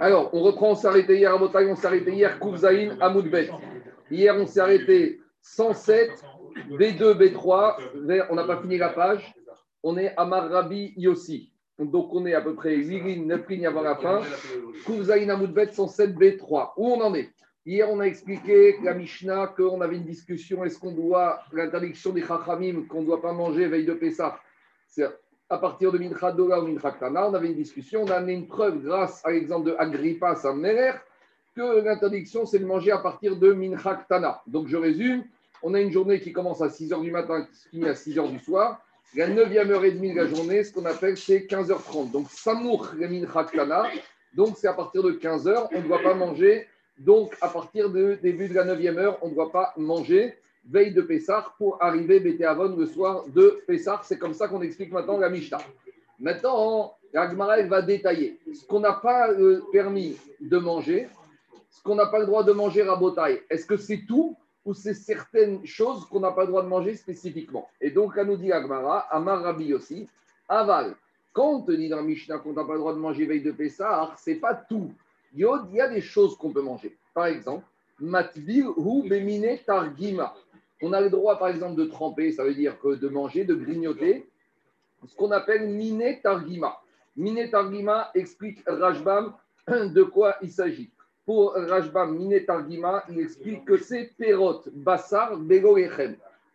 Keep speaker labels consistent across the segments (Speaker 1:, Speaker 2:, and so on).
Speaker 1: Alors, on reprend, on s'est arrêté hier à Botaï, on s'est arrêté hier, Kouvzaïn, Amoudbet. Hier, on s'est arrêté 107, B2, B3, on n'a pas fini la page. On est Amar Rabbi Yossi. Donc, on est à peu près 8 lignes, 9 lignes avant la fin. Kouvzaïn, Amoudbet, 107, B3. Où on en est? Hier, on a expliqué la Mishnah qu'on avait une discussion est-ce qu'on doit, l'interdiction des Chachamim, qu'on ne doit pas manger veille de Pessah? À partir de Mincha Dola ou Mincha Tana, on avait une discussion, on a amené une preuve grâce à l'exemple de Agrippa, sa mère, que l'interdiction, c'est de manger à partir de Mincha Tana. Donc, je résume, on a une journée qui commence à 6h du matin, qui se finit à 6h du soir. La 9e heure et demie de la journée, ce qu'on appelle, c'est 15h30. Donc, Samour Mincha. Donc, c'est à partir de 15h, on ne doit pas manger. Donc, à partir du début de la 9e heure, on ne doit pas manger veille de Pessah pour arriver Bété Avon le soir de Pessah. C'est comme ça qu'on explique maintenant la Mishnah. Maintenant, la Gemara, va détailler ce qu'on n'a pas euh, permis de manger, ce qu'on n'a pas le droit de manger à Botaï. Est-ce que c'est tout ou c'est certaines choses qu'on n'a pas le droit de manger spécifiquement? Et donc, là nous dit Agmara, Amar Rabbi aussi, Aval. Quand on te dit dans Mishnah qu'on n'a pas le droit de manger veille de Pessah, c'est pas tout. Il y a des choses qu'on peut manger. Par exemple, Matvil ou Bemine Targima. On a le droit, par exemple, de tremper, ça veut dire que de manger, de grignoter, ce qu'on appelle miné targima. Miné targima explique Rajbam de quoi il s'agit. Pour Rajbam, miné targima, il explique que c'est perot, bassar, bego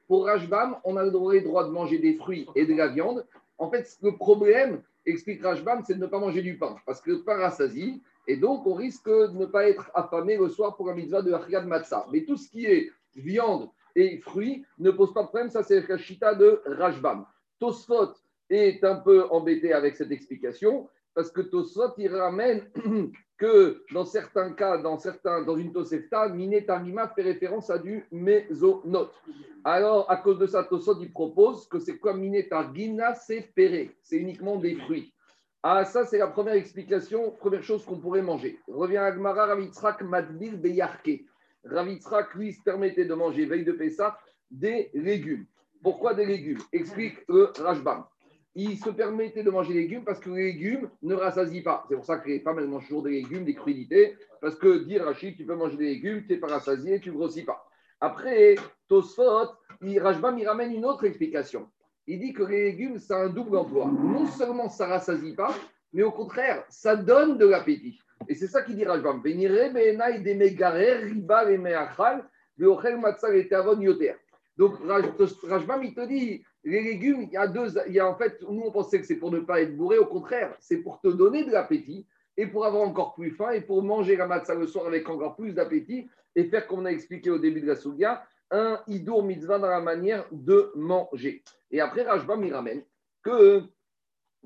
Speaker 1: Pour Rajbam, on a le droit de manger des fruits et de la viande. En fait, le problème, explique Rajbam, c'est de ne pas manger du pain, parce que le pain rassasie, et donc on risque de ne pas être affamé le soir pour la mitzvah de Achiyad Matzah. Mais tout ce qui est viande, et fruits ne pose pas de problème. Ça, c'est la chita de Rajbam. Tosfot est un peu embêté avec cette explication parce que Tosfot, il ramène que dans certains cas, dans, certains, dans une Tosefta, Miné Targima fait référence à du mésonote. Alors, à cause de ça, Tosfot, il propose que c'est quoi Miné Targina C'est péré, c'est uniquement des fruits. Ah, ça, c'est la première explication, première chose qu'on pourrait manger. Revient à Gmara Ravitzrak Madbil Beyarke. Ravitzrak, lui, se permettait de manger veille de Pessah des légumes. Pourquoi des légumes? Explique le Rajbam. Il se permettait de manger des légumes parce que les légumes ne rassasient pas. C'est pour ça que les femmes, elles mangent toujours des légumes, des crudités, parce que dire Rachid, tu peux manger des légumes, tu n'es pas rassasié, tu ne grossis pas. Après, Tosfot, Rajbam, il ramène une autre explication. Il dit que les légumes, c'est un double emploi. Non seulement ça rassasie pas, mais au contraire, ça donne de l'appétit. Et c'est ça qu'il dit Rajbam. Donc Rajbam, il te dit, les légumes, il y a deux, il y a en fait, nous on pensait que c'est pour ne pas être bourré, au contraire, c'est pour te donner de l'appétit et pour avoir encore plus faim et pour manger la matzah le soir avec encore plus d'appétit et faire, comme on a expliqué au début de la Sougia, un idour mitzvah dans la manière de manger. Et après, Rajbam, il ramène que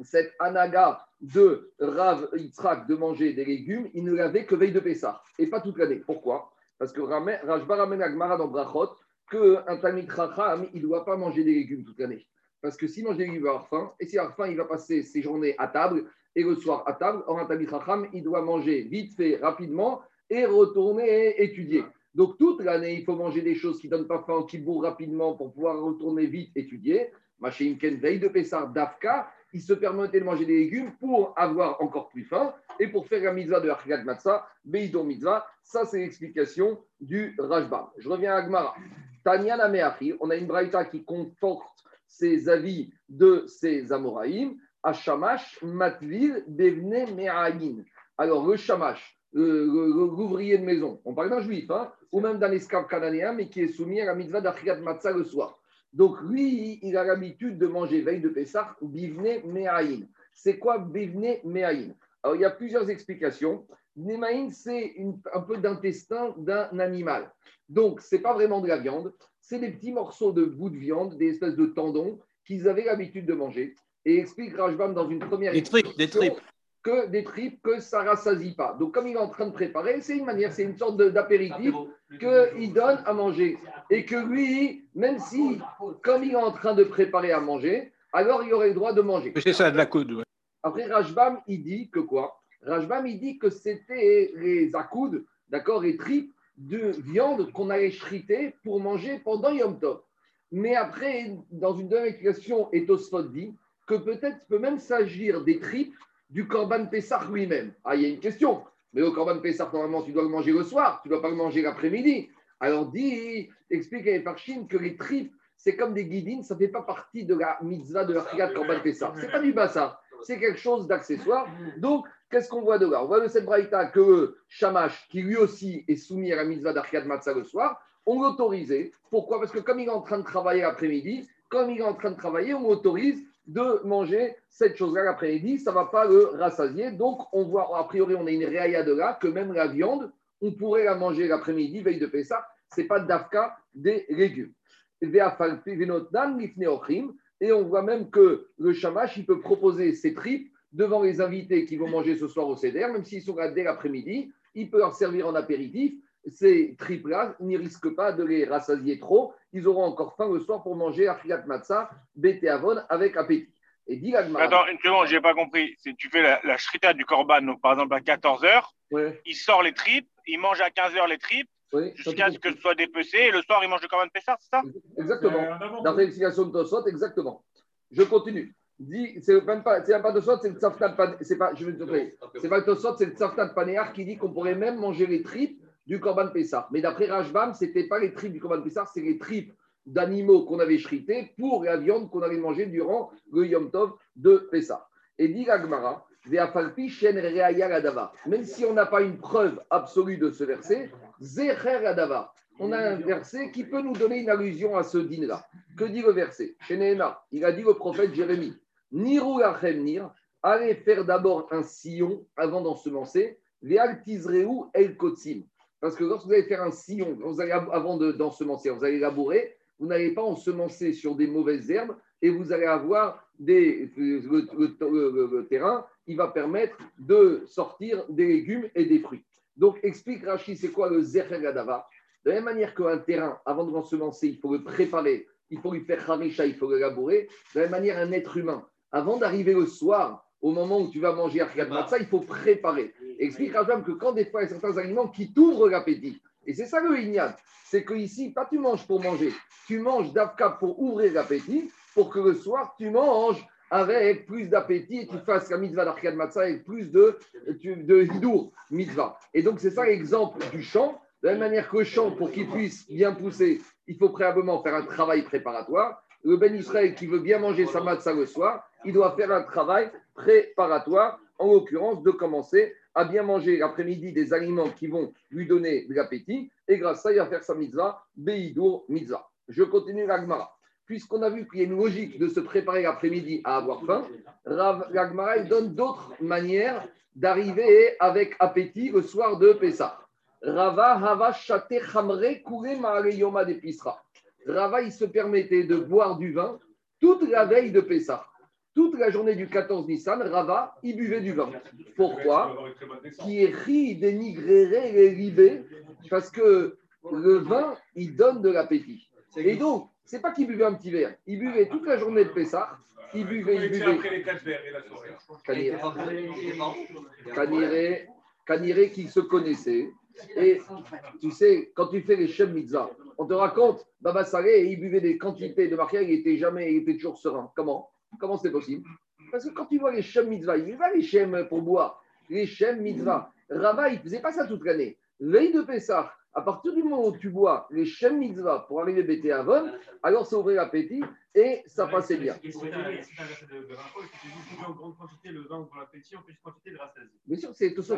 Speaker 1: cette anaga de Rav Yitzhak de manger des légumes, il ne l'avait que veille de Pessah et pas toute l'année. Pourquoi? Parce que Rajba ramène Agmara dans Brachot qu'un Talmid Chacham, il ne doit pas manger des légumes toute l'année. Parce que s'il mange des légumes, il va avoir faim. Et s'il a faim, il va passer ses journées à table et le soir à table. Or, un Talmid Chacham, il doit manger vite fait, rapidement et retourner étudier. Donc, toute l'année, il faut manger des choses qui ne donnent pas faim, qui bourrent rapidement pour pouvoir retourner vite étudier. Machéimken, veille de Pessah, Dafka, il se permettait de manger des légumes pour avoir encore plus faim et pour faire la mitzvah de Achgat Matzah, Beidon Mitzvah. Ça, c'est l'explication du Rajba. Je reviens à Agmara. Tanya Nameachi, on a une braïta qui conforte ces avis de ces Amoraïm. Ashamash Matvil Bevne Me'ayin. Alors, le Shamash, l'ouvrier de maison, on parle d'un juif, hein, ou même d'un esclave cananéen, mais qui est soumis à la mitzvah d'Achgat Matzah le soir. Donc lui, il a l'habitude de manger veille de Pessah, bivne me'aïn. C'est quoi bivne me'aïn Alors il y a plusieurs explications. Me'aïn, c'est un peu d'intestin d'un animal. Donc ce n'est pas vraiment de la viande, c'est des petits morceaux de bout de viande, des espèces de tendons qu'ils avaient l'habitude de manger. Et explique Rajbam dans une première
Speaker 2: des tripes, des tripes
Speaker 1: que des tripes que ça ne rassasie pas. Donc, comme il est en train de préparer, c'est une manière, c'est une sorte d'apéritif qu'il donne à manger. Et que lui, même si, comme il est en train de préparer à manger, alors il aurait le droit de manger.
Speaker 2: C'est ça, de la coude.
Speaker 1: Après, Rajbam, il dit que quoi? Rajbam, il dit que c'était les accoudes, d'accord, les tripes de viande qu'on allait chriter pour manger pendant Yom Tov. Mais après, dans une deuxième explication, Etosphot dit que peut-être peut même s'agir des tripes du Corban Pessah lui-même. Ah, il y a une question. Mais le Corban Pessah, normalement, tu dois le manger le soir, tu ne dois pas le manger l'après-midi. Alors, dit, explique à Farchine que les tripes, c'est comme des guidines, ça ne fait pas partie de la mitzvah de la Corban Pessah. Ce n'est pas du bassa, c'est quelque chose d'accessoire. Donc, qu'est-ce qu'on voit de là? On voit de cette que Shamash, qui lui aussi est soumis à la mitzvah d'Archiat Matzah le soir, on l'autorisait. Pourquoi? Parce que comme il est en train de travailler l'après-midi, comme il est en train de travailler, on l'autorise de manger cette chose-là l'après-midi, ça ne va pas le rassasier. Donc, on voit, a priori, on a une réaïa de là, que même la viande, on pourrait la manger l'après-midi, veille de ça. ce n'est pas d'afka des légumes. Et on voit même que le shamash, il peut proposer ses tripes devant les invités qui vont manger ce soir au CEDER, même s'ils sont là dès l'après-midi, il peut leur servir en apéritif. Ces tripes-là n'y risquent pas de les rassasier trop ils auront encore faim le soir pour manger Achilat Matzah, Bété Avon avec appétit.
Speaker 2: Et dit Attends, une seconde, je n'ai pas compris. Si tu fais la, la shrita du korban, donc par exemple à 14h, il sort les tripes, il mange à 15h les tripes, jusqu'à ce que ce soit dépecé, et le soir, il mange le korban Pessah, c'est ça
Speaker 1: Exactement. Euh, Dans l'explication de Tosot, exactement. Je continue. C'est même pas, c'est pas Tosot, c'est le Tzaftan C'est pas, je vais te C'est pas Tosot, c'est le Tzaftan Panéar qui dit qu'on pourrait même manger les tripes du Corban Pessah. Mais d'après Rajbam, ce n'était pas les tripes du Corban Pessah, c'est les tripes d'animaux qu'on avait shrités pour la viande qu'on avait mangée durant le Yom Tov de Pessah. Et dit Agmara, même si on n'a pas une preuve absolue de ce verset. On a un verset qui peut nous donner une allusion à ce din-là. Que dit le verset? Il a dit au prophète Jérémie Niru nir, allez faire d'abord un sillon avant d'ensemencer, el kotsim. Parce que lorsque vous allez faire un sillon, vous allez, avant d'ensemencer, vous allez labourer, vous n'allez pas ensemencer sur des mauvaises herbes et vous allez avoir des, le, terrain, il va permettre de sortir des légumes et des fruits. Donc, explique Rachid, c'est quoi le Zecher Gadava? De la même manière qu'un terrain, avant de l'ensemencer, il faut le préparer, il faut lui faire harisha, il faut le labourer. De la même manière, un être humain, avant d'arriver le soir, au moment où tu vas manger Archiat Matzah, il faut préparer. Explique Rajam que quand des fois, il y a certains aliments qui t'ouvrent l'appétit, et c'est ça le ignat, c'est que ici, pas tu manges pour manger, tu manges d'Afka pour ouvrir l'appétit, pour que le soir, tu manges avec plus d'appétit et tu fasses la mitzvah d'Archiat Matzah avec plus de, de hidour mitzvah. Et donc, c'est ça l'exemple du champ. De la même manière que le champ, pour qu'il puisse bien pousser, il faut préalablement faire un travail préparatoire. Le Ben Israël qui veut bien manger sa matzah le soir, il doit faire un travail préparatoire, en l'occurrence de commencer à bien manger l'après-midi des aliments qui vont lui donner de l'appétit, et grâce à ça, il va faire sa mitzvah, Beidour mitzvah. Je continue l'agmara. Puisqu'on a vu qu'il y a une logique de se préparer l'après-midi à avoir faim, l'agmara donne d'autres manières d'arriver avec appétit le soir de Pessah. Rava hava chamre kure yoma. Rava, il se permettait de boire du vin toute la veille de Pessah toute la journée du 14 Nissan, Rava, il buvait du vin. Pourquoi Qui est ri dénigré les libés, parce que le vin, il donne de l'appétit. Et donc, c'est pas qu'il buvait un petit verre, il buvait toute la journée de Pessah, il buvait, il buvait. Après les quatre verres et la soirée. Caniré, qui se connaissait. Et tu sais, quand tu fais les Shem Mitzvah, on te raconte, Baba Salé, il buvait des quantités de marquage, il était jamais, il était toujours serein. Comment? Comment c'est possible? Parce que quand tu vois les Shem Mitzvah, il va les Shem pour boire, les Shem Mitzvah. Rava, il ne faisait pas ça toute l'année. Veille de Pessah, à partir du moment où tu bois les Shem Mitzvah pour arriver Bété Avon, alors ça ouvrait l'appétit et ça passait bien. Verset de en grande quantité le vin pour l'appétit, en petite quantité. Bien sûr, c'est Tosot.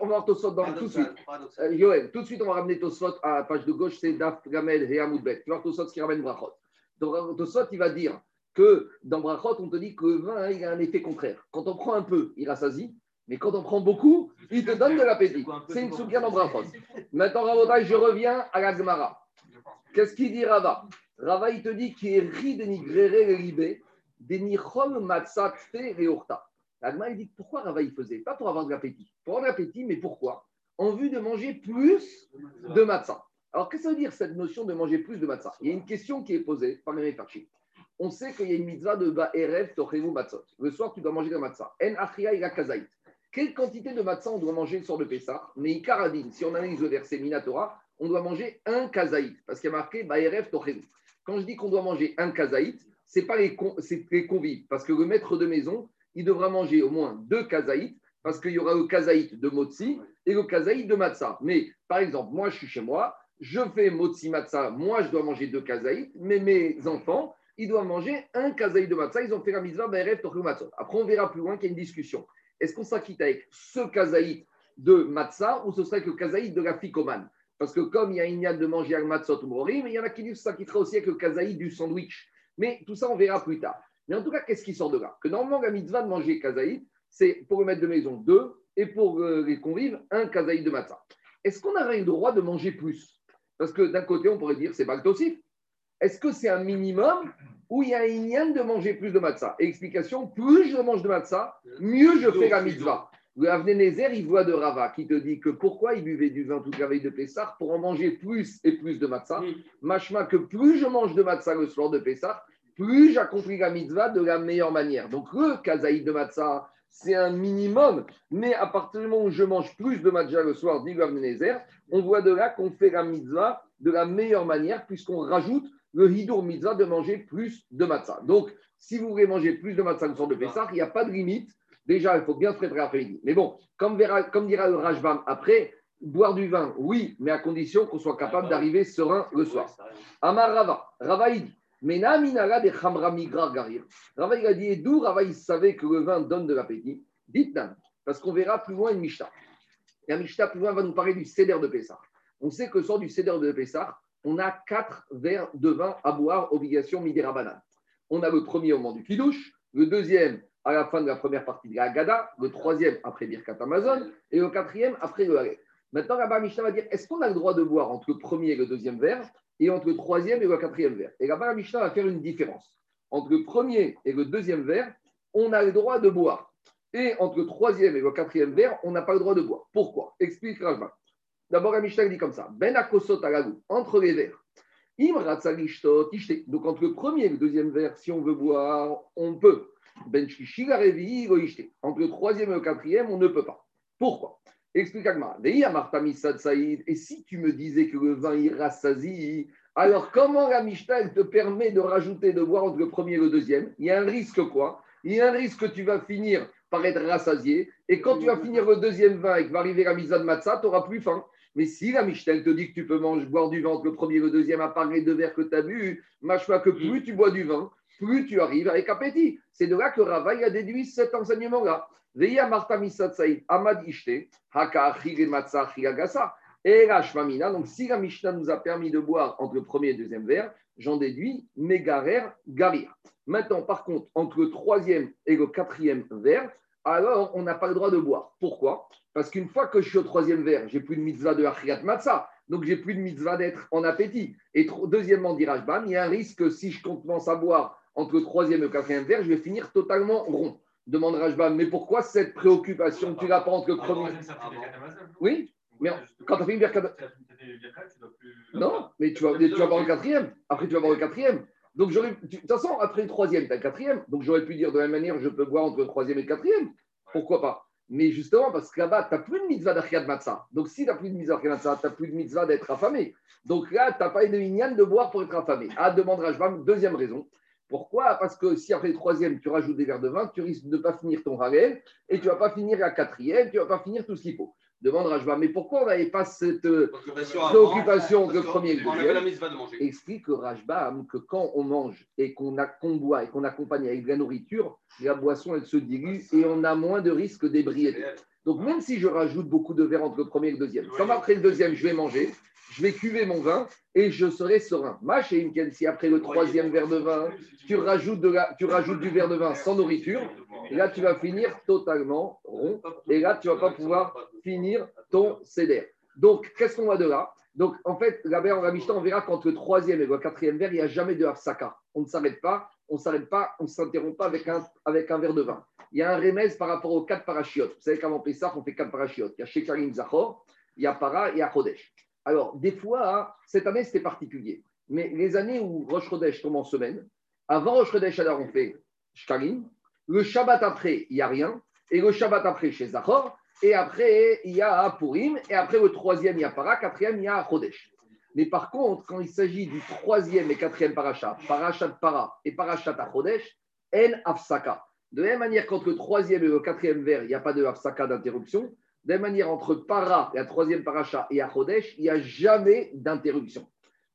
Speaker 1: On va voir Tosot dans tout de suite. Euh, Yoel, tout de suite, on va ramener Tosot à la page de gauche, c'est Daf Gamel et Amoudbet. Tu vois Tosot qui ramène Brachot. Donc Tosot, il va dire que dans Brachot, on te dit que le vin, il a un effet contraire. Quand on prend un peu, il rassasie, mais quand on prend beaucoup, il te donne de l'appétit. C'est une soukha dans Brachot. Maintenant, Ravotai, je reviens à la Gemara. Qu'est-ce qu'il dit Rava? Rava, il te dit qu'il est ri dénigré libé, dénichom matzat fe orta. Gemara, il dit pourquoi Rava il faisait? Pas pour avoir de l'appétit. Pour avoir de l'appétit, mais pourquoi? En vue de manger plus de matzah. Alors, qu'est-ce que ça veut dire cette notion de manger plus de matzah? Il y a une question qui est posée par les Farchim on sait qu'il y a une mitzvah de Ba'erev Tochemu Matzot. Le soir, tu dois manger de matzah. En Achria ila Kazaït. Quelle quantité de matzah on doit manger le soir de Pessah? Mais Ikaradin, si on analyse le verset Minatora, on doit manger un Kazaït. Parce qu'il y a marqué Ba'erev Tochemu. Quand je dis qu'on doit manger un Kazaït, ce n'est pas les, les convives. Parce que le maître de maison, il devra manger au moins deux kazaït, parce qu'il y aura le kazaït de motzi et le kazaït de matzah. Mais par exemple, moi, je suis chez moi, je fais motzi matzah, moi, je dois manger deux kazaït, mais mes enfants, ils doivent manger un kazaït de matzah. Ils ont fait la mitzvah Be'erev matzah. Après, on verra plus loin qu'il y a une discussion. Est-ce qu'on s'acquitte avec ce kazaït de matzah ou ce serait le kazaït de la ficomane Parce que comme il y a une de manger al matzot ou mais il y en a qui disent que aussi avec le kazaït du sandwich. Mais tout ça, on verra plus tard. Mais en tout cas, qu'est-ce qui sort de là? Que normalement, la mitzvah de manger kazaït, c'est pour le maître de maison deux et pour euh, les convives un kazaït de matzah. Est-ce qu'on a le droit de manger plus? Parce que d'un côté, on pourrait dire c'est aussi. Est-ce que c'est un minimum ou il y a un lien de manger plus de matzah? Explication plus je mange de matzah, mieux je fais la mitzvah. Le Avnenezer, il voit de Rava qui te dit que pourquoi il buvait du vin toute la veille de Pessah pour en manger plus et plus de matzah. Machma que plus je mange de matzah le soir de Pessah, plus j'accomplis la mitzvah de la meilleure manière. Donc le kazaïd de matzah, c'est un minimum, mais à partir du moment où je mange plus de matzah le soir, dit le on voit de là qu'on fait la mitzvah de la meilleure manière puisqu'on rajoute le hidur mitzvah de manger plus de matzah. Donc, si vous voulez manger plus de matzah le soir de Pessah, il n'y a pas de limite Déjà, il faut bien se préparer après-midi. Mais bon, comme, dira le Rajbam après, boire du vin, oui, mais à condition qu'on soit capable d'arriver serein le soir. Amar Rava, Rava il dit, minara de garir. Rava a dit, d'où Rava savait que le vin donne de l'appétit? Dites-nous, parce qu'on verra plus loin une Mishnah. La Mishnah plus loin va nous parler du céder de Pessah. On sait que sort du céder de Pessah, on a quatre verres de vin à boire, obligation midera banane. On a le premier au moment du kidouche, le deuxième à la fin de la première partie de la Haggadah, le troisième après Birkat Amazon et le quatrième après le Halet. Maintenant, là-bas, Mishnah va dire est-ce qu'on a le droit de boire entre le premier et le deuxième verre et entre le troisième et le quatrième verre? Et là-bas, Mishnah va faire une différence. Entre le premier et le deuxième verre, on a le droit de boire. Et entre le troisième et le quatrième verre, on n'a pas le droit de boire. Pourquoi? Explique Rajma. D'abord, la Mishnah dit comme ça Ben akosot alagou, entre les verres. Donc, entre le premier et le deuxième verre, si on veut boire, on peut. Ben Entre le troisième et le quatrième, on ne peut pas. Pourquoi? Explique Agma. Et si tu me disais que le vin il rassasie, alors comment la Mishnah te permet de rajouter de boire entre le premier et le deuxième? Il y a un risque quoi? Il y a un risque que tu vas finir par être rassasié. Et quand tu vas finir le deuxième vin et que va arriver la mise de matzah, tu n'auras plus faim. Mais si la Mishnah te dit que tu peux manger, boire du vin entre le premier et le deuxième, à part les deux verres que tu as bu, mâche-pas que plus tu bois du vin, plus tu arrives avec appétit. C'est de là que Rava a déduit cet enseignement-là. Et la Shmamina, donc si la Mishnah nous a permis de boire entre le premier et le deuxième verre, j'en déduis Megarer Garir. Maintenant, par contre, entre le troisième et le quatrième verre, alors on n'a pas le droit de boire. Pourquoi? Parce qu'une fois que je suis au troisième verre, j'ai plus de mitzvah de Achriat Matzah, donc j'ai plus de mitzvah d'être en appétit. Et deuxièmement, dit Rajbam, il y a un risque que si je commence à boire entre le troisième et le quatrième verre, je vais finir totalement rond. Demande Rajbam, mais pourquoi cette préoccupation Tu l'as pas entre le premier. Oui, mais quand tu as fait une Birkat. Non, mais tu vas, tu vas voir le quatrième. Après, tu vas voir le quatrième. Donc, j'aurais. De toute façon, après le troisième, tu as le quatrième. Donc, j'aurais pu dire de la même manière, je peux boire entre le troisième et le quatrième. Pourquoi pas? Mais justement, parce que là-bas, tu n'as plus de mitzvah d'Achiat Matzah. Donc, si tu n'as plus de mitzvah d'Achiat Matzah, tu n'as plus de mitzvah d'être affamé. Donc là, tu n'as pas une minyan de boire pour être affamé. Ah, demande Rajbam, deuxième raison. Pourquoi? Parce que si après le troisième, tu rajoutes des verres de vin, tu risques de ne pas finir ton Harel et tu ne vas pas finir la quatrième, tu ne vas pas finir tout ce qu'il faut. Demande Rajba, mais pourquoi on n'avait pas cette euh, préoccupation que premier et deuxième Explique Rajba que quand on mange et qu'on boit et qu'on accompagne avec de la nourriture, la boisson, elle se dilue et on a moins de risque d'ébriété. Donc même si je rajoute beaucoup de verres entre le premier et le deuxième, comme après le deuxième, je vais manger, je vais cuver mon vin et je serai serein. une si après le troisième verre de vin, tu rajoutes, de tu rajoutes du verre de vin sans nourriture, là, tu vas finir totalement rond. Et là, tu ne vas pas pouvoir finir ton céder. Donc, qu'est-ce qu'on va de là? Donc, en fait, la la Mishnah, on verra qu'entre le troisième et le quatrième verre, il n'y a jamais de hafsaka. On ne s'arrête pas, on ne s'arrête pas, on ne s'interrompt pas avec un, verre de vin. Il y a un remède par rapport aux quatre parachiotes. Vous savez qu'avant Pessah, on fait quatre parachiotes. Il y a Shekarim Zachor, il y a Para et il y a Chodesh. Alors, des fois, hein, cette année, c'était particulier. Mais les années où Rosh Chodesh tombe en semaine, avant Rosh Chodesh, alors on fait Shkarim. Le Shabbat après, il n'y a rien. Et le Shabbat après, chez Zachor. Et après, il y a Purim. Et après, le troisième, il y a Para. Quatrième, il y a Chodesh. Mais par contre, quand il s'agit du troisième et quatrième parachat, parachat Para et parachat à Chodesh, En Afsaka. De la même manière qu'entre le troisième et le quatrième vers, il n'y a pas de hafsaka d'interruption, de la même manière entre para, la troisième paracha, et Achodesh, il n'y a jamais d'interruption.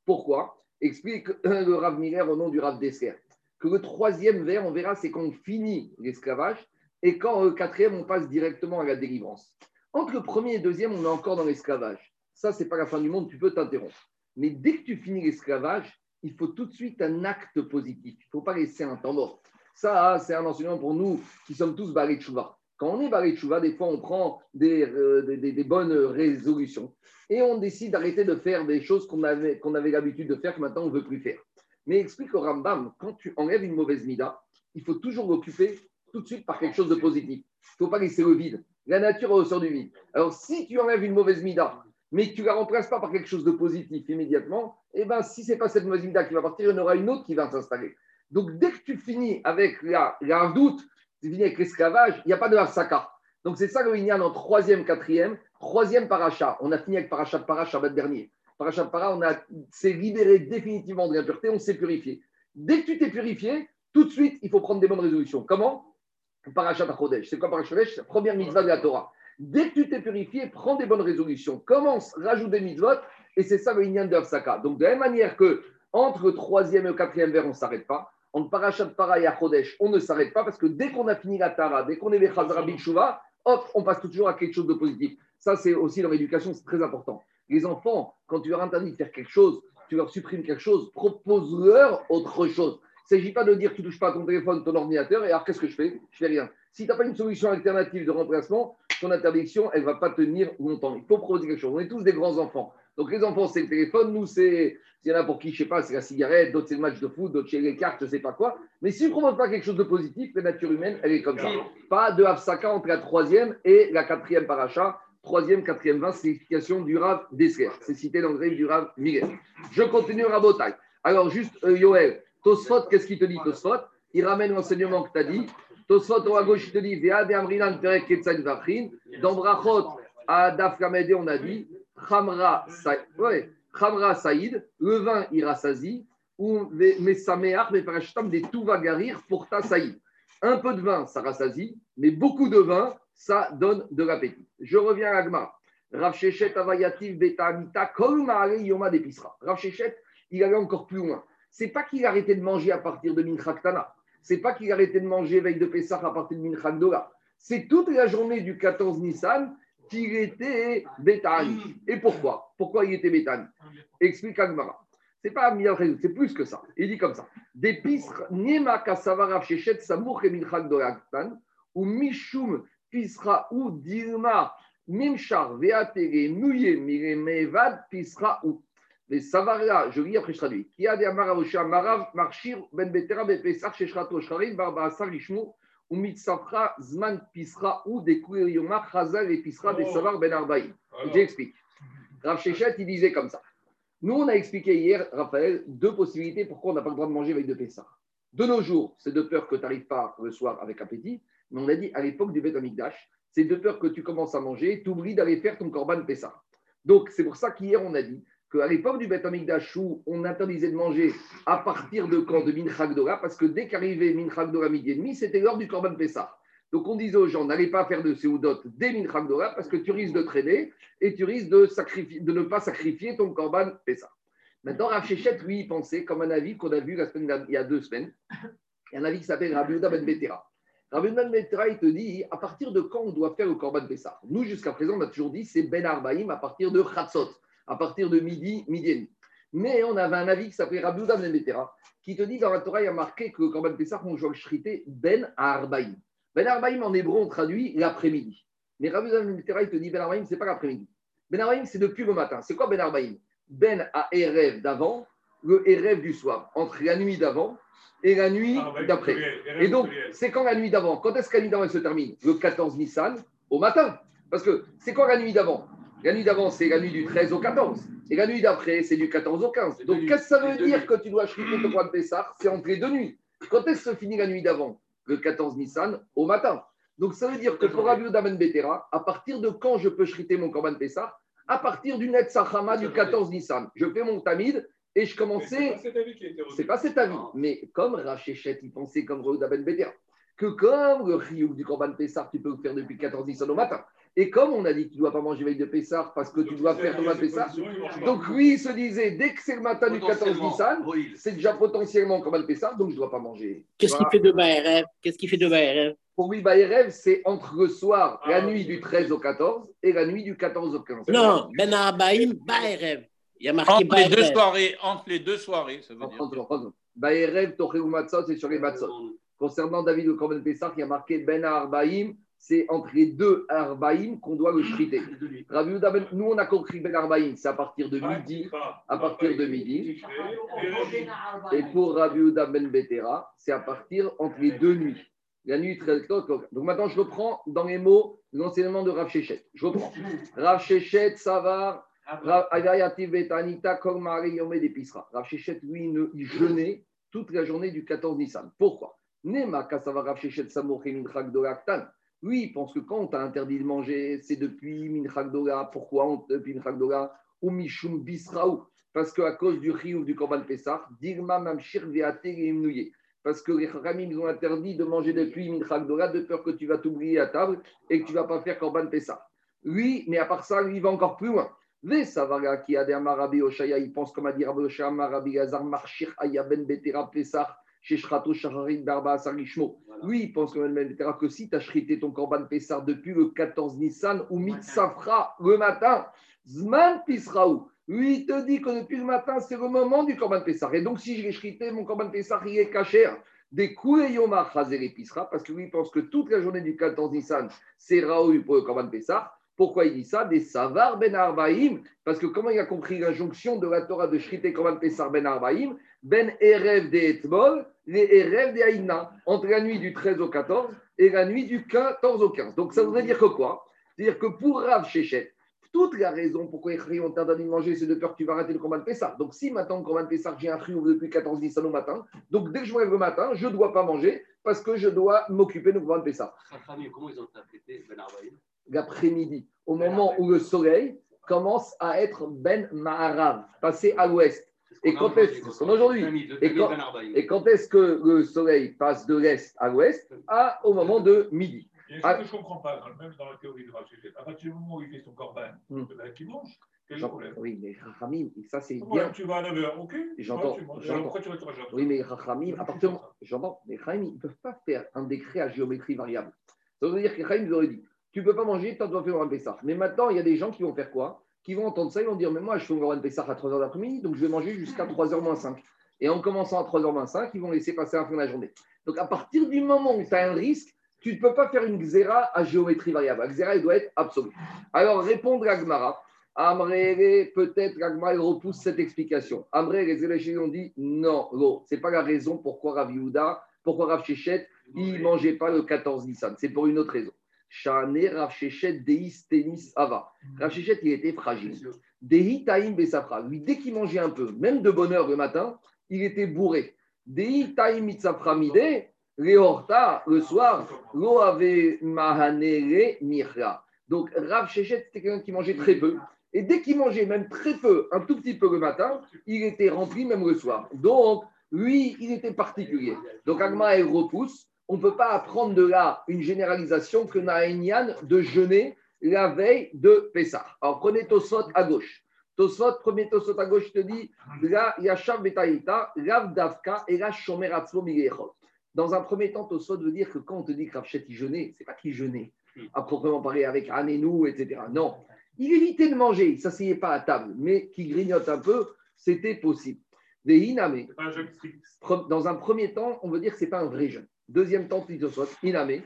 Speaker 1: Pourquoi? Explique le Rav Miller au nom du Rav Desser. Que le troisième vers, on verra, c'est quand on finit l'esclavage et quand le quatrième, on passe directement à la délivrance. Entre le premier et le deuxième, on est encore dans l'esclavage. Ça, c'est pas la fin du monde, tu peux t'interrompre. Mais dès que tu finis l'esclavage, il faut tout de suite un acte positif. Il ne faut pas laisser un temps mort. Ça, c'est un enseignement pour nous qui sommes tous barrés. Quand on est barré des fois, on prend euh, des, bonnes résolutions et on décide d'arrêter de faire des choses qu'on avait l'habitude de faire que maintenant on ne veut plus faire. Mais explique au Rambam, quand tu enlèves une mauvaise mida, il faut toujours l'occuper tout de suite par quelque chose de positif. Il ne faut pas laisser le vide. La nature est au sort du vide. Alors, si tu enlèves une mauvaise mida, mais que tu ne la remplaces pas par quelque chose de positif immédiatement, eh ben, si ce n'est pas cette mauvaise mida qui va partir, il y en aura une autre qui va s'installer. Donc, dès que tu finis avec la, la tu finis avec l'esclavage, il n'y a pas de hafsaka. Donc, c'est ça le Inyan en troisième, quatrième. Troisième paracha. On a fini avec paracha de paracha, dernier. Paracha de para, on s'est libéré définitivement de l'impureté, on s'est purifié. Dès que tu t'es purifié, tout de suite, il faut prendre des bonnes résolutions. Comment? Parachat Achodesh. C'est quoi Parachat Achodesh? La première mitzvah de la Torah. Dès que tu t'es purifié, prends des bonnes résolutions. Commence, rajoute des mitzvot, et c'est ça le Inyan de Hafsaka. Donc, de la même manière que entre le troisième et quatrième vers, on ne s'arrête pas. Entre Parachat Para et Achodesh, on ne s'arrête pas parce que dès qu'on a fini la Tara, dès qu'on est les Chazara hop, on passe toujours à quelque chose de positif. Ça, c'est aussi dans l'éducation, c'est très important. Les enfants, quand tu leur interdis de faire quelque chose, tu leur supprimes quelque chose, propose-leur autre chose. Il ne s'agit pas de dire tu ne touches pas à ton téléphone, ton ordinateur, et alors qu'est-ce que je fais? Je fais rien. Si tu n'as pas une solution alternative de remplacement, ton interdiction, elle ne va pas tenir longtemps. Il faut proposer quelque chose. On est tous des grands enfants. Donc les enfants, c'est le téléphone. Nous, c'est. Il y en a pour qui, je ne sais pas, c'est la cigarette, d'autres, c'est le match de foot, d'autres, c'est les cartes, je ne sais pas quoi. Mais si tu ne proposes pas quelque chose de positif, la nature humaine, elle est comme ça. Pas de Hafsaka entre la troisième et la quatrième paracha. Troisième, quatrième vingt, c'est l'explication du Rav Desker. C'est cité dans le grec du Rav Miguel. Je continue Rabotai. Alors, juste, euh, Yoel, Tosfot, qu'est-ce qu'il te dit, Tosfot? Il ramène l'enseignement que tu as dit. Tosfot, à gauche, il te dit Veade Amrinan Perek Ketzad Vachrin. Dans Brachot, à Daf on a dit Khamra Saïd, le vin ira sazi, ou Mesameach, mais parachtam des Touvagarir pour ta Saïd. Un peu de vin, ça rassasie, mais beaucoup de vin, ça donne de l'appétit. Je reviens à Agma. Rav Shechet Avayativ Beta Amita, Kol Yoma Depisra. Rav Shechet, il allait encore plus loin c'est pas qu'il arrêtait de manger à partir de Minchaktana. C'est pas qu'il arrêtait de manger veille de Pessah à partir de Minchakdola. C'est toute la journée du 14 Nissan qu'il était Bétani. Et pourquoi? Pourquoi il était Bétani Explique Agmara. C'est pas c'est plus que ça. Il dit comme ça. Ou Mishum Pisra ou Dilma Mimchar Veatere Mouye Miremevad Pisra ou mais Savaria, je lis après je traduis. Qui a des Amaravosha, Marav, Marchir, Ben Betera, Ben Pesach, Sheshrato, Shcharim, Barba Asar, Ishmu, ou Mitsafra, Zman, Pisra, ou des Yomar, Chazal et Pisra, des Savar, Ben Arbaï. J'explique. Rav Shechet, il disait comme ça. Nous, on a expliqué hier, Raphaël, deux possibilités pourquoi on n'a pas le droit de manger avec de Pessah. De nos jours, c'est de peur que tu n'arrives pas le soir avec appétit, mais on a dit à l'époque du Beth Amikdash, c'est de peur que tu commences à manger, tu oublies d'aller faire ton Korban Pessah. Donc, c'est pour ça qu'hier, on a dit qu'à l'époque du Beth Amikdash, on interdisait de manger à partir de quand de Minchagdora, parce que dès qu'arrivait Minchagdora midi et demi, c'était l'heure du Korban Pessah. Donc on disait aux gens, n'allez pas faire de Seudot dès Minchagdora, parce que tu risques de traîner et tu risques de, ne pas sacrifier ton Korban Pessah. Maintenant, Rav lui, il pensait, comme un avis qu'on a vu la il y a deux semaines, un avis qui s'appelle Rabbi Ben Betera. Rabbi Ben Betera, il te dit, à partir de quand on doit faire le Korban Pessah? Nous, jusqu'à présent, on a toujours dit, c'est Ben Arbaïm à partir de Chatzot à partir de midi, midi et demi. Mais on avait un avis qui s'appelait Rabbi Ben Betera, qui te dit dans la Torah, il a marqué que le Korban Pessah, on joue le Ben Arbaïm. Ben Arbaïm en hébreu, on traduit l'après-midi. Mais Rabbi Ben Betera, il te dit Ben Arbaïm, ce n'est pas l'après-midi. Ben Arbaïm, c'est depuis le matin. C'est quoi Ben Arbaïm? Ben a Erev d'avant, le Erev du soir, entre la nuit d'avant et la nuit ah, d'après. Et donc, c'est quand la nuit d'avant? Quand est-ce que la nuit d'avant se termine? Le 14 Nissan, au matin. Parce que c'est quoi la nuit d'avant? La nuit d'avant, c'est la nuit du 13 au 14. Et la nuit d'après, c'est du 14 au 15. Donc, qu'est-ce que ça veut dire que tu dois chriter ton point de Pessah? C'est entre les deux nuits. Quand est-ce que se finit la nuit d'avant? Le 14 Nissan, au matin. Donc, ça veut dire que pour Rabbi Damen Betera, à partir de quand je peux chriter mon Korban Pessah? À partir du Net Sachama du 14 Nissan. Je fais mon Tamid et je commençais. C'est pas cet avis. Mais comme Rachéchet, il pensait comme Rabbi Damen Betera. que comme le riouk du Corban Pessar, tu peux le faire depuis 14 Nissan au matin. Et comme on a dit que tu ne dois pas manger veille de Pessar parce que tu dois faire Corban Pessar, donc lui il se disait dès que c'est le matin du 14 Nissan, c'est déjà potentiellement Corban Pessar, donc je ne dois pas manger.
Speaker 3: Qu'est-ce qu'il fait de Baerev? Qu'est-ce qu'il fait de Baerev?
Speaker 1: Pour lui, Baerev, c'est entre le soir, la nuit du 13 au 14 et la nuit du 14 au 15.
Speaker 3: Non, Ben Arbaïm, Baerev.
Speaker 4: Il y a marqué entre, les deux soirées, entre les deux soirées, ça veut dire.
Speaker 1: Baerev, Toreu Matzot, c'est sur les Matzot. Concernant David le Corban Pessar, il y a marqué Ben Arbaïm, c'est entre les deux Arbaïm qu'on doit le shriter. Ben, nous, on a compris Ben Arbaïm, c'est à partir de midi, à partir de midi. Et pour Rabbi Ben Betera, c'est à partir entre les deux nuits. La nuit très Donc maintenant, je reprends dans les mots l'enseignement de Rav Shechet. Je reprends. Rav Shechet, Savar, Rav Yomé, Pisra. Rav Shechet, lui, il jeûnait toute la journée du 14 Nissan. Pourquoi? Oui, il pense que quand on t'a interdit de manger, c'est depuis Minchagdola. Pourquoi depuis Minchagdola Ou Mishum Bisraou Parce qu'à cause du Riouf du Korban Pessah, Dirma Mamshir Veate Parce que les Khamim ont interdit de manger depuis Minchagdola de peur que tu vas t'oublier à table et que tu ne vas pas faire Korban Pessah. Lui, mais à part ça, lui, il va encore plus loin. Les Savaga qui a Marabi Oshaya, il pense comme a dit Rabbi Oshaya, Marabi Gazar, Marshir Ayaben Betera Pessah chez Shrato Shacharit Barba Sarishmo. Lui, il pense même que si tu as shrité ton Korban Pessar depuis le 14 Nissan ou Mitsafra le matin, Zman Pisraou. Lui, il te dit que depuis le matin, c'est le moment du Korban Pessar. Et donc, si je l'ai shrité, mon Korban Pessar, il est caché. Des Yoma Chazer Pisra, parce que lui, il pense que toute la journée du 14 Nissan, c'est Raoul pour le Korban Pessar. Pourquoi il dit ça? Des Savar Ben Arbaïm, parce que comment il a compris l'injonction de la Torah de Shrité Korban Pessar Ben Arbaïm? Ben Erev de Etmol, les Erev de Aïna, entre la nuit du 13 au 14 et la nuit du 14 au 15. Donc ça voudrait dire que quoi? C'est-à-dire que pour Rav Shechet, toute la raison pourquoi les ont interdit de manger, c'est de peur que tu vas rater le combat de Pessah. Donc si maintenant le combat de Pessah, j'ai un friou depuis 14 Nissan au matin, donc dès que je me lève le matin, je ne dois pas manger parce que je dois m'occuper de Pessah.
Speaker 5: Comment ils ont interprété Ben
Speaker 1: L'après-midi, au moment où le soleil commence à être Ben Maharav, passé à l'ouest. Et quand est-ce aujourd'hui Et quand, est-ce que le soleil passe de l'est à l'ouest à, Au moment de midi.
Speaker 6: Et ce ah. que je ne comprends pas, même dans la théorie de Rachid, à partir du moment où il fait son corban, hmm. ben, qu'il mange, quel problème?
Speaker 1: Oui, mais Rachamim, ça c'est
Speaker 6: bien. Tu vas à 9h, ok
Speaker 1: J'entends.
Speaker 6: Pourquoi tu resteras
Speaker 1: Oui, mais Rachamim, à partir J'entends, mais Rachamim, ils ne peuvent pas faire un décret à géométrie variable. Ça veut dire que Rachamim, ils auraient dit tu ne peux pas manger, tu dois faire un Pessah. Mais maintenant, il y a des gens qui vont faire quoi? Qui vont entendre ça, ils vont dire Mais moi, je fais un Pessah à 3h d'après-midi, donc je vais manger jusqu'à 3h moins 5. Et en commençant à 3h moins 5, ils vont laisser passer la fin de la journée. Donc, à partir du moment où tu as un risque, tu ne peux pas faire une xéra à géométrie variable. La xéra, elle doit être absolue. Alors, répondre à Gmara. Amré, peut-être Gmara repousse cette explication. Amré, les élèves ont dit non, non, ce n'est pas la raison pourquoi Rav Yehuda, pourquoi Rav Shechet, il ne mangeait pas le 14 Nissan. C'est pour une autre raison. Deis Tenis Ava. Rav Shechet, il était fragile. Dehi Taim Besafra. Lui, dès qu'il mangeait un peu, même de bonne heure le matin, il était bourré. Dehi Taim Mitzafra Mide, le soir, Lo Ave Mahanere Mirra. Donc, Rav Shechet, c'était quelqu'un qui mangeait très peu. Et dès qu'il mangeait même très peu, un tout petit peu le matin, il était rempli même le soir. Donc, lui, il était particulier. Donc, Agma, elle repousse on ne peut pas apprendre de là une généralisation que Naïnian de jeûner la veille de Pessah. Alors prenez Tosot à gauche. Tosot, premier Tosot à gauche te dit Betaïta, Rav Davka et la Shomer Dans un premier temps, Tosot veut dire que quand on te dit que Ravchet il jeûnait, c'est pas qu'il jeûnait, à proprement parler avec Anenou, etc. Non, il évitait de manger, il ne s'asseyait pas à table, mais qu'il grignote un peu, c'était possible. Dans un premier temps, on veut dire que ce n'est pas un vrai jeûne. Deuxième temps, Tosot, Iname.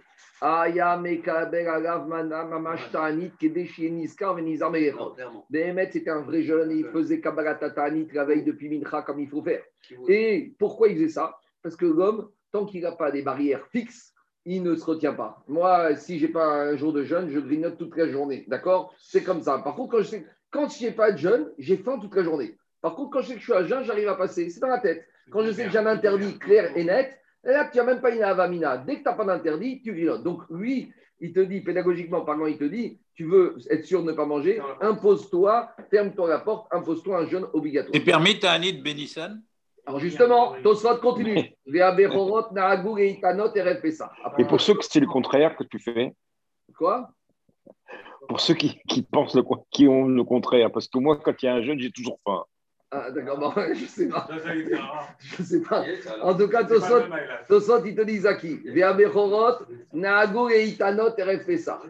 Speaker 1: Behemet, c'était un vrai jeune, il faisait Kabbalat la veille depuis Mincha comme il faut faire. Et pourquoi il faisait ça? Parce que l'homme, tant qu'il n'a pas des barrières fixes, il ne se retient pas. Moi, si je n'ai pas un jour de jeûne, je grignote toute la journée. D'accord? C'est comme ça. Par contre, quand je sais, quand je n'ai pas de jeûne, j'ai faim toute la journée. Par contre, quand je sais que je suis à jeûne, j'arrive à passer. C'est dans la tête. Quand je sais que j'ai un interdit clair et net, et là, tu n'as même pas une avamina. Dès que tu n'as pas d'interdit, tu grignotes. Donc, lui, il te dit, pédagogiquement parlant, il te dit, tu veux être sûr de ne pas manger, impose-toi, ferme-toi la porte, impose-toi un jeûne obligatoire.
Speaker 4: C'est permis, tu as un nid de Bénissan
Speaker 1: Alors justement, Tosfot continue. Et et
Speaker 7: Et pour ceux que c'est le contraire que tu fais,
Speaker 1: Quoi?
Speaker 7: Pour ceux qui, qui pensent le, qui ont le contraire, parce que moi, quand il y a un jeune, j'ai toujours faim.
Speaker 1: Ah, d'accord, bon, je sais pas. Je sais pas. En tout cas,
Speaker 6: là.
Speaker 1: Tosfot, il te dit Zaki. Ve'abechorot, na'agou, et itanot.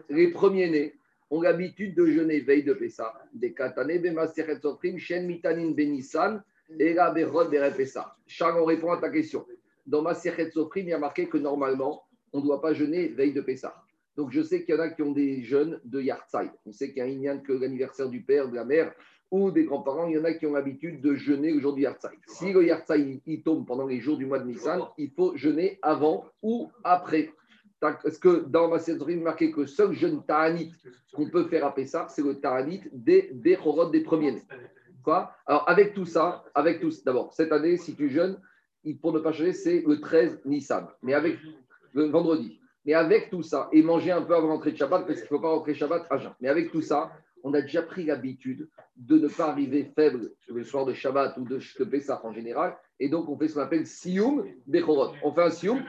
Speaker 1: Les premiers-nés ont l'habitude de jeûner veille de Pessah. Des katané, bemaseret sofrim, shen mitanin benissan, et la berod, Pessah. Charles, on répond à ta question. Dans ma Sofrim, il y a marqué que normalement, on ne doit pas jeûner veille de Pessah. Donc, je sais qu'il y en a qui ont des jeunes de Yartzai. On sait qu'il y a un Inyan que l'anniversaire du père, de la mère ou des grands-parents. Il y en a qui ont l'habitude de jeûner le jour du. Si le Yartzai il- tombe pendant les jours du mois de Nissan, il faut jeûner avant ou après. Parce que dans ma est marqué que le seul jeûne Ta'anit qu'on peut faire à Pessah, c'est le Ta'anit des, des des premiers-nés. Quoi? Alors, avec tout ça, avec tout d'abord, cette année, si tu jeûnes, pour ne pas changer, c'est le 13 Nissan. Mais avec le vendredi. Mais avec tout ça, et manger un peu avant l'entrée de Shabbat, parce qu'il ne faut pas rentrer Shabbat à jeun. Mais avec tout ça, on a déjà pris l'habitude de ne pas arriver faible le soir de Shabbat ou de, de Pessah en général. Et donc, on fait ce qu'on appelle Sioum Bechorot. On fait un Sioum.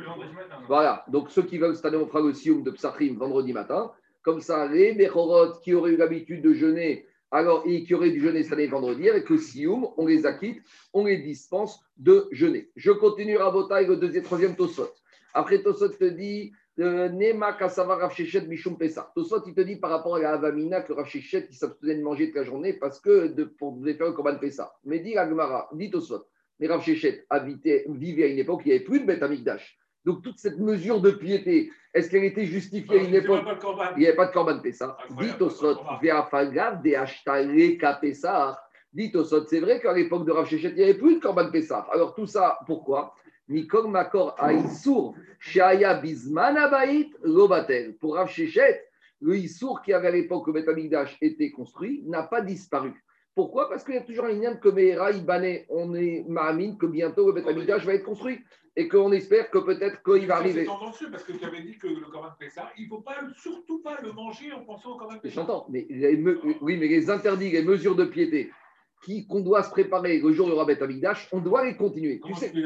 Speaker 1: Voilà. Donc, ceux qui veulent cette année, on fera le Sioum de Psachrim vendredi matin. Comme ça, les Bechorot qui auraient eu l'habitude de jeûner, alors, et qui auraient dû jeûner cette année vendredi, avec le Sioum, on les acquitte, on les dispense de jeûner. Je continue à le deuxième, troisième Tosot. Après, Tosot te dit Nema Kasava Rav Shechet Mishum Pessah. Tosot, il te dit par rapport à la Avamina que Rav Shechet, il s'abstenait de manger toute la journée parce que de, pour faire le Korban Pessah. Mais dit Agmara, dit Tosot, mais Rav Shechet habitait, vivait à une époque où il n'y avait plus de Beth Amikdash. Donc, toute cette mesure de piété, est-ce qu'elle était justifiée à une époque?
Speaker 6: corban.
Speaker 1: il n'y avait pas de Korban Pessah. Dit Tosot, Ve'afagav de Ashtale Pessah. Dit Tosot, c'est vrai qu'à l'époque de Rav Shechet, il n'y avait plus de Korban Pessah. Alors tout ça, pourquoi? Mikol Makor Aïsour, Shaya Abaït, Lobatel. Pour Rav Shechet, le Issour qui avait à l'époque où Beth Amikdash était construit n'a pas disparu. Pourquoi? Parce qu'il y a toujours un lien que Ibané, on est Mahamine que bientôt le Beth Amikdash va être construit et qu'on espère que peut-être qu'il va arriver.
Speaker 6: C'est tendancieux parce que tu avais dit que le corban Pessah, il ne faut pas, surtout pas le manger en pensant au corban Pessah.
Speaker 1: J'entends, mais les me- oui, mais les interdits, les mesures de piété qu'on doit se préparer le jour du Rabbet Amigdash, on doit les continuer. Tu
Speaker 6: Comment
Speaker 1: sais,
Speaker 6: tu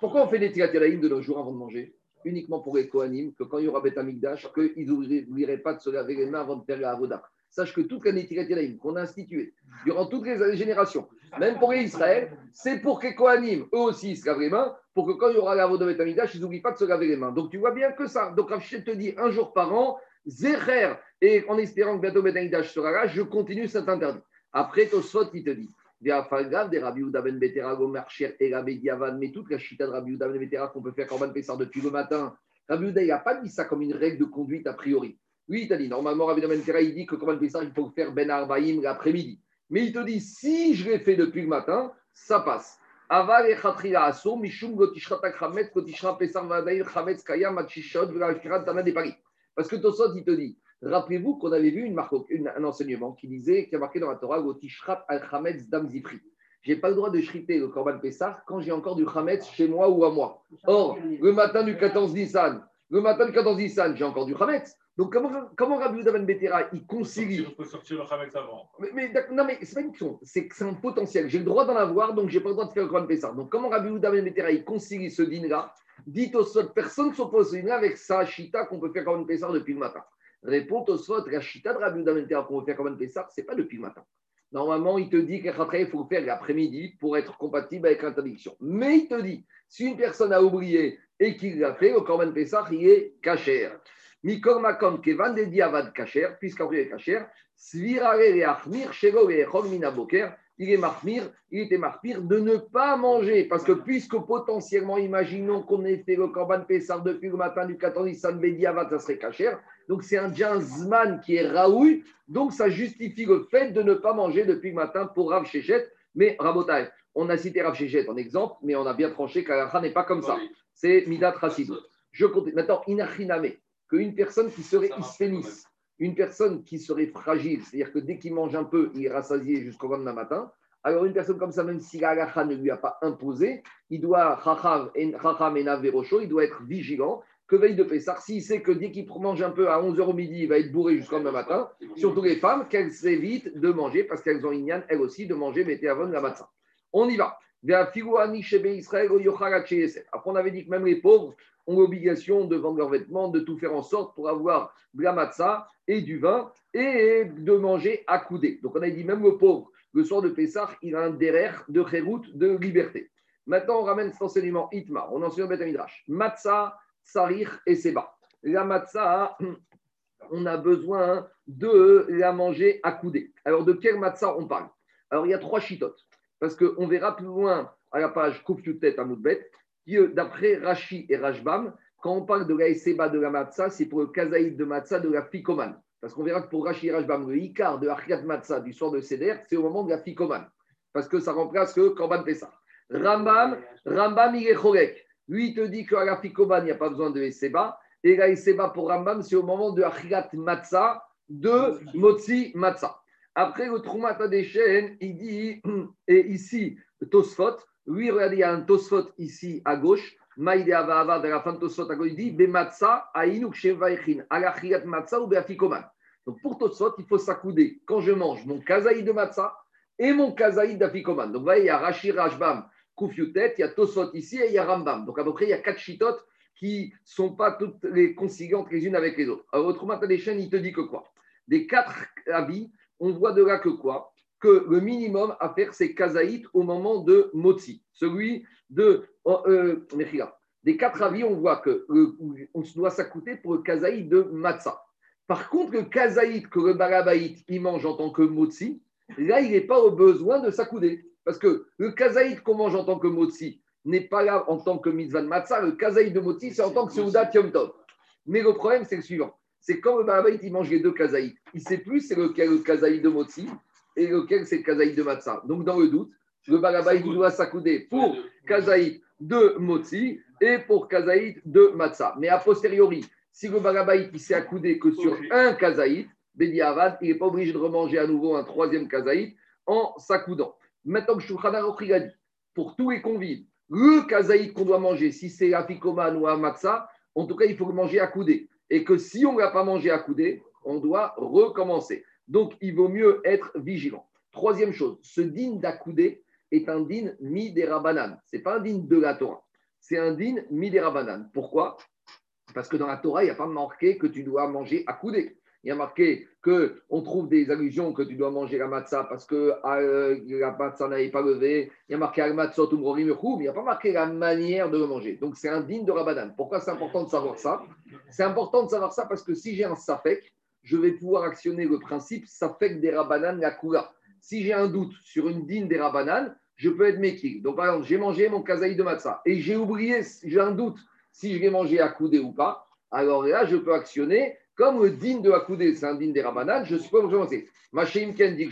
Speaker 1: pourquoi on fait des de nos jours avant de manger? Uniquement pour les Kohanim, que quand il y aura Bet Amigdash, qu'ils n'oublieraient pas de se laver les mains avant de faire la Avoda. Sache que toute la tiratelaïm qu'on a instituée durant toutes les générations, même pour les Israël, c'est pour que les Kohanim, eux aussi, se lavent les mains, pour que quand il y aura la Avoda Bet Amigdash, ils n'oublient pas de se laver les mains. Donc tu vois bien que ça. Donc Rachid te dit un jour par an, Zecher, et en espérant que bientôt Bet Amigdash sera là, je continue cet interdit. Après, Tosfot, il te dit, des Rabbi Yehuda ben Betera, Gomer, et mais toute la chita de Rabbi Yehuda ben Betera qu'on peut faire Corban Pessar depuis le matin. Rabbi Yehuda, il n'a pas dit ça comme une règle de conduite a priori. Lui, il t'a dit, normalement, Rabbi Yehuda ben Betera, il dit que Corban Pessar, il faut faire Ben Arbaïm l'après-midi. Mais il te dit, si je l'ai fait depuis le matin, ça passe. Parce que Tosot, il te dit, rappelez-vous qu'on avait vu une marque, une- un enseignement qui disait, qui a marqué dans la Torah, Gotishrat al Hametz Dam Zifri. Je n'ai pas le droit de shriter le Korban Pessah quand j'ai encore du Hametz chez moi ou à moi. Or, le matin du 14 Nissan, le matin du 14 Nissan, j'ai encore du Hametz. Donc, comment, comment Rabbi Yehuda ben Betera, il concilie?
Speaker 6: On peut sortir le Hametz avant.
Speaker 1: mais, mais non, mais c'est pas une question, c'est que c'est un potentiel. J'ai le droit d'en avoir, donc j'ai pas le droit de faire le Corban Pessah. Donc, comment Rabbi Yehuda ben Betera, il concilie ce din-là? Dit au Sot, personne ne s'oppose à ce din-là avec sa chita qu'on peut faire Corban Pessah depuis le matin. Répond au Sot, la chita de Rabbi qu'on peut faire Corban Pessah, c'est pas depuis le matin. Normalement, il te dit qu'après, il faut le faire l'après-midi pour être compatible avec l'interdiction. Mais il te dit, si une personne a oublié et qu'il l'a fait, le Corban Pessah, il est cachère. Mikor makom kevan de diavad kacher, puisqu'après est kacher, svirare le achmir, shelo le echol mina boker, il est marmir, il était marmir de ne pas manger, parce que puisque potentiellement, imaginons qu'on ait fait le korban Pessar depuis le matin du 14 Nissan ça serait kacher, donc c'est un zman qui est raoui, donc ça justifie le fait de ne pas manger depuis le matin pour Rav Shechet, mais Rabotai, on a cité Rav Shechet en exemple, mais on a bien tranché qu'Alacha n'est pas comme ça, c'est Midat Rassidut. Je compte. Maintenant, Inachiname, qu'une personne qui serait isphénis, une personne qui serait fragile, c'est-à-dire que dès qu'il mange un peu, il est rassasié jusqu'au lendemain matin, alors une personne comme ça, même si la ne lui a pas imposé, il doit, il doit être vigilant, que veille de Pessar, s'il sait que dès qu'il mange un peu à 11h au midi, il va être bourré jusqu'au lendemain matin, surtout les femmes, qu'elles évitent de manger, parce qu'elles ont une elles aussi, de manger, avant la matin. On y va. Après, on avait dit que même les pauvres ont l'obligation de vendre leurs vêtements, de tout faire en sorte pour avoir de la matzah et du vin et de manger à coudée. Donc on a dit même le pauvre, le soir de Pessah, il a un derrière de chérout, de liberté. Maintenant, on ramène cet enseignement Itmar, on enseigne Beth Midrash. Matzah, Sarir et Seba. La matzah, on a besoin de la manger à coudée. Alors, de quelle matzah on parle? Alors, il y a trois chitotes. Parce qu'on verra plus loin à la page Koufyutet à Moudbet, d'après Rashi et Rashbam, quand on parle de la Eseba de la matzah, c'est pour le kazaïd de matzah de la fikoman. Parce qu'on verra que pour Rashi et Rashbam, le Icar de Achriat Matzah du soir de Seder, c'est au moment de la fikoman. Parce que ça remplace le Korban Pessah. Rambam, Rambam, il est chorek. Lui, il te dit qu'à la fikoman, il n'y a pas besoin de Eseba. Et la Eseba pour Rambam, c'est au moment de Achriat Matzah de Motzi Matzah. Après le Troumata des il dit, et ici, Tosfot, lui, regardez, il y a un Tosfot ici à gauche, Maïde Avava, de la fin de Tosfot à gauche, il dit, Bematsa, Aïnouk Shevaïchin, Alachriat Matza ou Beafikoman. Donc pour Tosfot, il faut s'accouder quand je mange mon kazaï de Matza et mon kazaï d'Afikoman. Donc vous voyez, il y a Rachir Koufyutet, il y a Tosfot ici et il y a Rambam. Donc à peu près, il y a quatre chitotes qui ne sont pas toutes les conciliantes les unes avec les autres. Alors, au Troumata des chaînes, il te dit que quoi? Des quatre avis, on voit de là que quoi? Que le minimum à faire, c'est kazaït au moment de motzi, celui de euh, Des quatre avis, on voit que on doit s'accouter pour le kazaït de matzah. Par contre, le kazaït que le barabaït il mange en tant que motzi, là, il n'est pas au besoin de s'accouder. Parce que le kazaït qu'on mange en tant que motzi n'est pas là en tant que mitzvah de matzah. Le kazaït de motzi, c'est en tant que seudat yom tov. Mais le problème, c'est le suivant c'est quand le barabaït il mange les deux kazaïs. Il ne sait plus c'est lequel le kazaï de motzi et lequel c'est le kazaï de matzah. Donc dans le doute, le barabaït doit s'accouder pour kazaï de motzi et pour kazaït de matzah. Mais a posteriori, si le barabaït il s'est accoudé que sur un kazaït, Bedi Avad, il n'est pas obligé de remanger à nouveau un troisième kazaït en s'accoudant. Maintenant que Shulchan Aruch a dit, pour tous les convives, le kazaït qu'on doit manger, si c'est afikoman ou un matzah, en tout cas, il faut manger accoudé et que si on ne l'a pas mangé à coudé, on doit recommencer. Donc, il vaut mieux être vigilant. Troisième chose, ce din d'accoudé est un din midérabanan. Ce n'est pas un din de la Torah, c'est un din midérabanan. Pourquoi? Parce que dans la Torah, il n'y a pas marqué que tu dois manger à coudé. Il y a marqué qu'on trouve des allusions que tu dois manger la matzah parce que euh, la matzah n'avait pas levé. Il y a marqué al matzot mais il n'y a pas marqué la manière de le manger. Donc c'est un digne de Rabadan. Pourquoi c'est important de savoir ça? C'est important de savoir ça parce que si j'ai un safek, je vais pouvoir actionner le principe safek des Rabanan la kula. Si j'ai un doute sur une digne des Rabanan, je peux être méquille. Donc par exemple, j'ai mangé mon kazaï de matzah et j'ai oublié, j'ai un doute si je vais manger à coudé ou pas. Alors là, je peux actionner comme le din de Akoudé, c'est un din des Rabanan, je ne suis pas obligé de Ken dit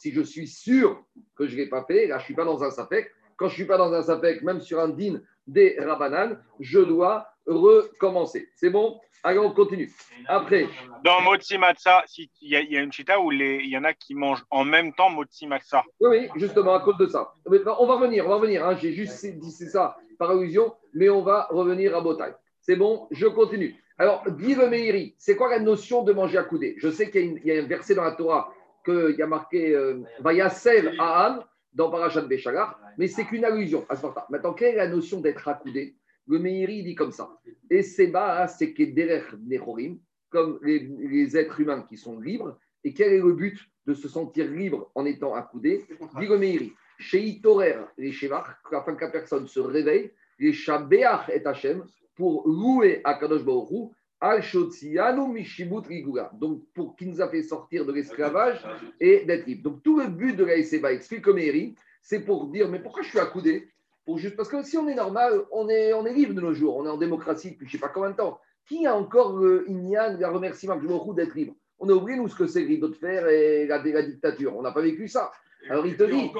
Speaker 1: si je suis sûr que je ne l'ai pas fait, là je ne suis pas dans un sapek. Quand je ne suis pas dans un sapek, même sur un din des Rabanan, je dois recommencer. C'est bon? Allez, on continue. Après.
Speaker 2: Dans Motsi Matza, il y, a une chita où il y en a qui mangent en même temps Motsi Matza.
Speaker 1: Oui, oui, justement, à cause de ça. On va revenir, on va revenir. Hein. J'ai juste dit ça par allusion, mais on va revenir à Botaï. C'est bon, je continue. Alors, dit le Meiri, c'est quoi la notion de manger à coudé Je sais qu'il y, a un verset dans la Torah qu'il y a marqué euh, Vayasev Aham dans Parashat Béchalar, mais c'est qu'une allusion à ce moment Maintenant, quelle est la notion d'être accoudé? Le Meiri dit comme ça. Et c'est bas, c'est derrière Nechorim, comme les, êtres humains qui sont libres. Et quel est le but de se sentir libre en étant accoudé? Dit le Meiri. Chez Itorer, les Shevach, afin que la personne se réveille, les Shabéach et Hachem, pour louer Akadosh Baruch Al Mishibut Rigula. Donc, pour qui nous a fait sortir de l'esclavage et d'être libre. Donc, tout le but de la SEBA, explique comme Eri, c'est pour dire mais pourquoi je suis accoudé? Pour juste... Parce que si on est normal, on est, on est libre de nos jours, on est en démocratie depuis je ne sais pas combien de temps. Qui a encore le Inyan, le remerciement d'être libre? On a oublié, nous, ce que c'est le de fer et la, la dictature. On n'a pas vécu ça. Alors il te dit,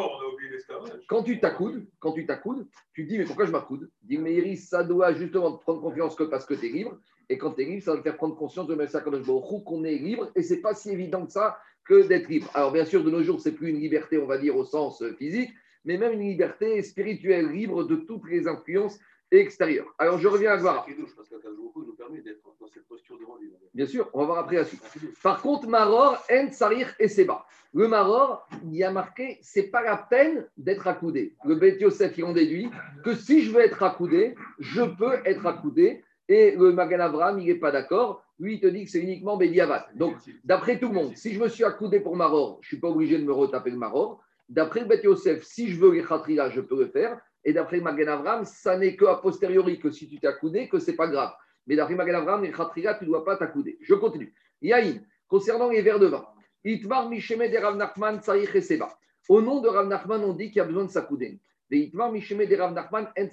Speaker 1: quand tu t'accoudes, quand tu t'accoudes, tu dis mais pourquoi je m'accoude? Dit mais Iris, ça doit justement te prendre confiance que parce que tu es libre. Et quand tu es libre, ça va te faire prendre conscience de Messa qu'on est libre. Et c'est pas si évident que ça que d'être libre. Alors bien sûr, de nos jours, c'est plus une liberté, on va dire, au sens physique, mais même une liberté spirituelle, libre de toutes les influences extérieur. Alors, je reviens à
Speaker 5: lui.
Speaker 1: Bien sûr, on va voir après la suite. Par contre, Maror, En, Sarir et Seba. Le Maror, il y a marqué, c'est pas la peine d'être accoudé. Le Bet Yosef, il en déduit que si je veux être accoudé, je peux être accoudé. Et le Magan Avram, il n'est pas d'accord. Lui, il te dit que c'est uniquement Bédiavat. Donc, d'après tout le monde, si je me suis accoudé pour Maror, je ne suis pas obligé de me retaper le Maror. D'après le Bet Yosef, si je veux les Khatrila, je peux le faire. Et d'après Magan Avram, ça n'est qu'à posteriori que si tu t'es accoudé, que ce n'est pas grave. Mais d'après Magan Avram, les Khatrila, tu ne dois pas t'accouder. Je continue. Yaïn, concernant les verres de vin. Itmar Rav. Au nom de Rav Nachman, on dit qu'il y a besoin de s'accouder. Et Itmar Rav Nachman et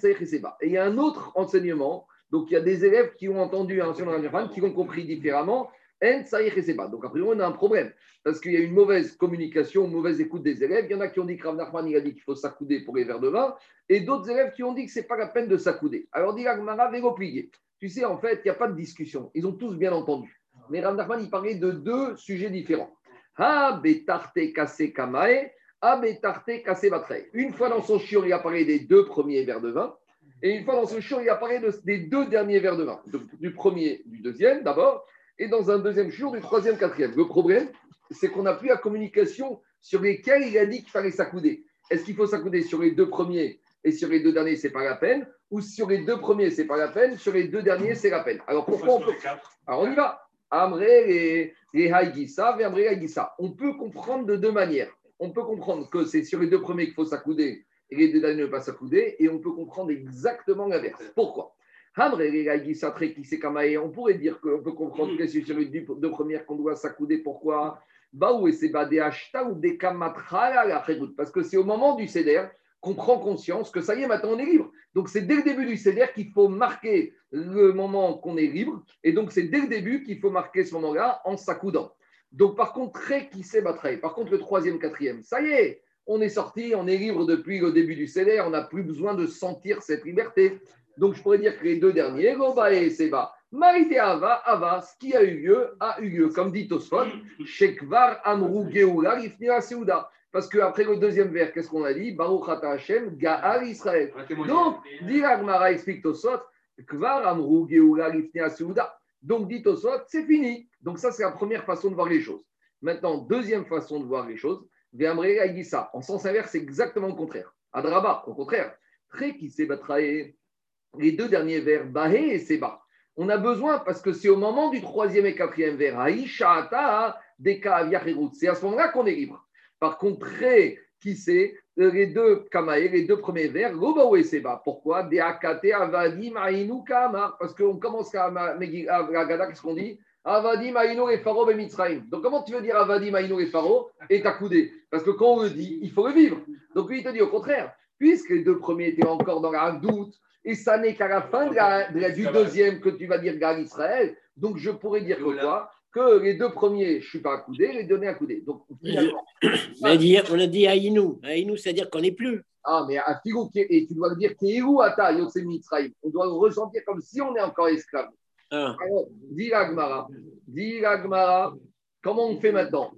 Speaker 1: il y a un autre enseignement. Donc il y a des élèves qui ont entendu un enseignement de Rav Nachman, qui l'ont compris différemment. Donc après, on a un problème. Parce qu'il y a une mauvaise communication, une mauvaise écoute des élèves. Il y en a qui ont dit que Rav a dit qu'il faut s'accouder pour les verres de vin. Et d'autres élèves qui ont dit que ce n'est pas la peine de s'accouder. Alors dit Agmara, plié. Tu sais, en fait, il n'y a pas de discussion. Ils ont tous bien entendu. Mais Rav il parlait de deux sujets différents. Ha betarte kase kamae, ha betarte kase batre. Une fois dans son chiot, il a parlé des deux premiers verres de vin. Et une fois dans son chiot, il a parlé de- des deux derniers verres de vin. Du premier, du deuxième d'abord. Et dans un deuxième chiot, du troisième, quatrième. Le problème, c'est qu'on n'a plus la communication sur lesquels il a dit qu'il fallait s'accouder. Est-ce qu'il faut s'accouder sur les deux premiers et sur les deux derniers, c'est pas la peine Ou sur les deux premiers, c'est pas la peine Sur les deux derniers, c'est la peine. Alors pourquoi on peut. Alors on y va. Amré et, et Haïgissa. On peut comprendre de deux manières. On peut comprendre que c'est sur les deux premiers qu'il faut s'accouder et les deux derniers ne pas s'accouder. Et on peut comprendre exactement l'inverse. Pourquoi? On pourrait dire qu'on peut comprendre que c'est sur les deux premières qu'on doit s'accouder. Pourquoi? Khérout. Parce que c'est au moment du CEDER qu'on prend conscience que ça y est, maintenant on est libre. Donc c'est dès le début du CEDER qu'il faut marquer le moment qu'on est libre. Et donc c'est dès le début qu'il faut marquer ce moment-là en s'accoudant. Donc par contre, très qui sait battre. Par contre, le troisième, quatrième, ça y est, on est sorti, on est libre depuis le début du CEDER, on n'a plus besoin de sentir cette liberté. Donc je pourrais dire que les deux derniers, Goba et Seba, Ava, Ava, ce qui a eu lieu, a eu lieu. Comme dit Tosfot, Shekvar Amrou Geoula, Ifnira Seuda. Parce qu'après le deuxième vers, qu'est-ce qu'on a dit? Baruch Ata Hashem, Gaal Israël. Donc, dit Agmara, explique Tosfot, Kvar Amrou Geoula, Ifnira Seuda. Donc, dit Tosfot, c'est fini. Donc, ça, c'est la première façon de voir les choses. Maintenant, deuxième façon de voir les choses, dit ça. En sens inverse, c'est exactement le contraire. Adraba, au contraire. Très qui s'est. Les deux derniers vers, Bahé et Seba. On a besoin, parce que c'est au moment du troisième et quatrième vers, Aïshata, Deka. C'est à ce moment-là qu'on est libre. Par contre, très qui c'est les deux Kamae, les deux premiers vers, Gobaou et Seba. Pourquoi? Deakate, Avadim, Aïnou, Kamar. Parce qu'on commence à Gada, qu'est-ce qu'on dit? Avadim, Aïnou et et Mitzrayim. Donc, comment tu veux dire Avadim, Aïnou et Pharaoh et t'accouder Parce que quand on le dit, il faut le vivre. Donc, lui, il te dit au contraire, puisque les deux premiers étaient encore dans la doute, et ça n'est qu'à la fin de la- de la- du deuxième que tu vas dire Gal Israël, donc je pourrais dire que quoi? Que les deux premiers, je ne suis pas accoudé, les deux derniers accoudés. Donc, finalement,
Speaker 3: On a dit, on a dit Aïnou. Aïnou, c'est-à-dire qu'on n'est plus.
Speaker 1: ah, mais à Figou, et tu dois le dire Kéhou Ata. On doit le ressentir comme si on est encore esclave.
Speaker 3: Ah.
Speaker 1: Alors, dis Agmara, dis Agmara, comment on fait maintenant?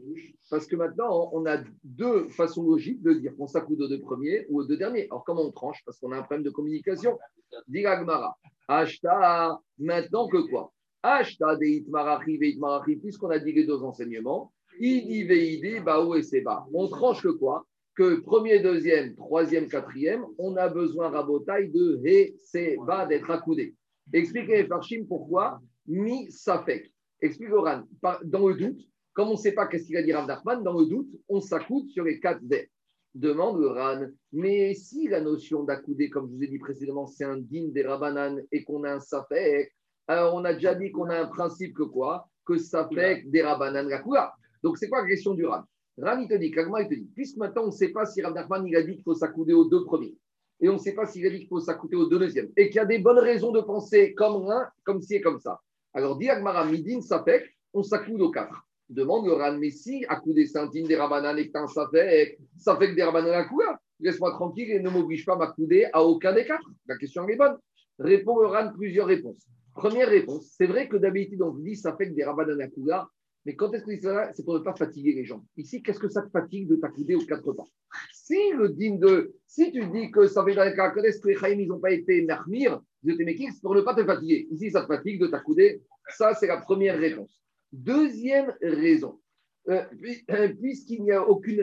Speaker 1: Parce que maintenant, on a deux façons logiques de dire qu'on s'accoude aux deux premiers ou aux deux derniers. Alors, comment on tranche? Parce qu'on a un problème de communication. Dis Agmara, Ashta, maintenant que quoi? Ashta de Itmarachi, Itmarachi, puisqu'on a dit les deux enseignements, Idi Veide, Bao et Seba. On tranche que quoi? Que premier, deuxième, troisième, quatrième, on a besoin, Rabotaille, de He, Seba, d'être accoudé. Expliquez, Farshim, pourquoi Mi Safek. Explique Oran. Dans le doute, comme on ne sait pas qu'est-ce qu'il a dit Rav Nachman, dans le doute, on s'accoude sur les quatre vers. Demande le Ran. Mais si la notion d'accouder, comme je vous ai dit précédemment, c'est un din des Rabanan et qu'on a un Safek, alors on a déjà dit qu'on a un principe que quoi? Que Safek des Rabanan la Kula. Donc c'est quoi la question du Ran? Ran, il te dit, Kagma, il te dit, puisque maintenant on ne sait pas si Rav Nachman il a dit qu'il faut s'accouder aux deux premiers, et on ne sait pas s'il a dit qu'il faut s'accouder aux deux deuxièmes, et qu'il y a des bonnes raisons de penser comme l'un, comme ci et comme ça. Alors, dit Agmara, Midin, Safek, on s'accoude aux quatre. Demande le Ran, mais si accoudé Saint-Tine des Rabanan et que t'as un Safek, Safek des Rabanan à Kula, laisse-moi tranquille et ne m'oblige pas à m'accouder à aucun des quatre. La question est bonne. Répond le plusieurs réponses. Première réponse, c'est vrai que d'habitude on dit Safek des Rabanan à Mais quand est-ce que ça C'est pour ne pas fatiguer les gens. Ici, qu'est-ce que ça te fatigue de t'accouder aux quatre pas? Si le digne de. Si tu dis que ça fait dans les cas que les Chaïm, ils n'ont pas été mermir, c'est pour ne pas te fatiguer. Ici, ça te fatigue de t'accouder. Ça, c'est la première réponse. Deuxième raison. Euh, euh, puisqu'il n'y a aucune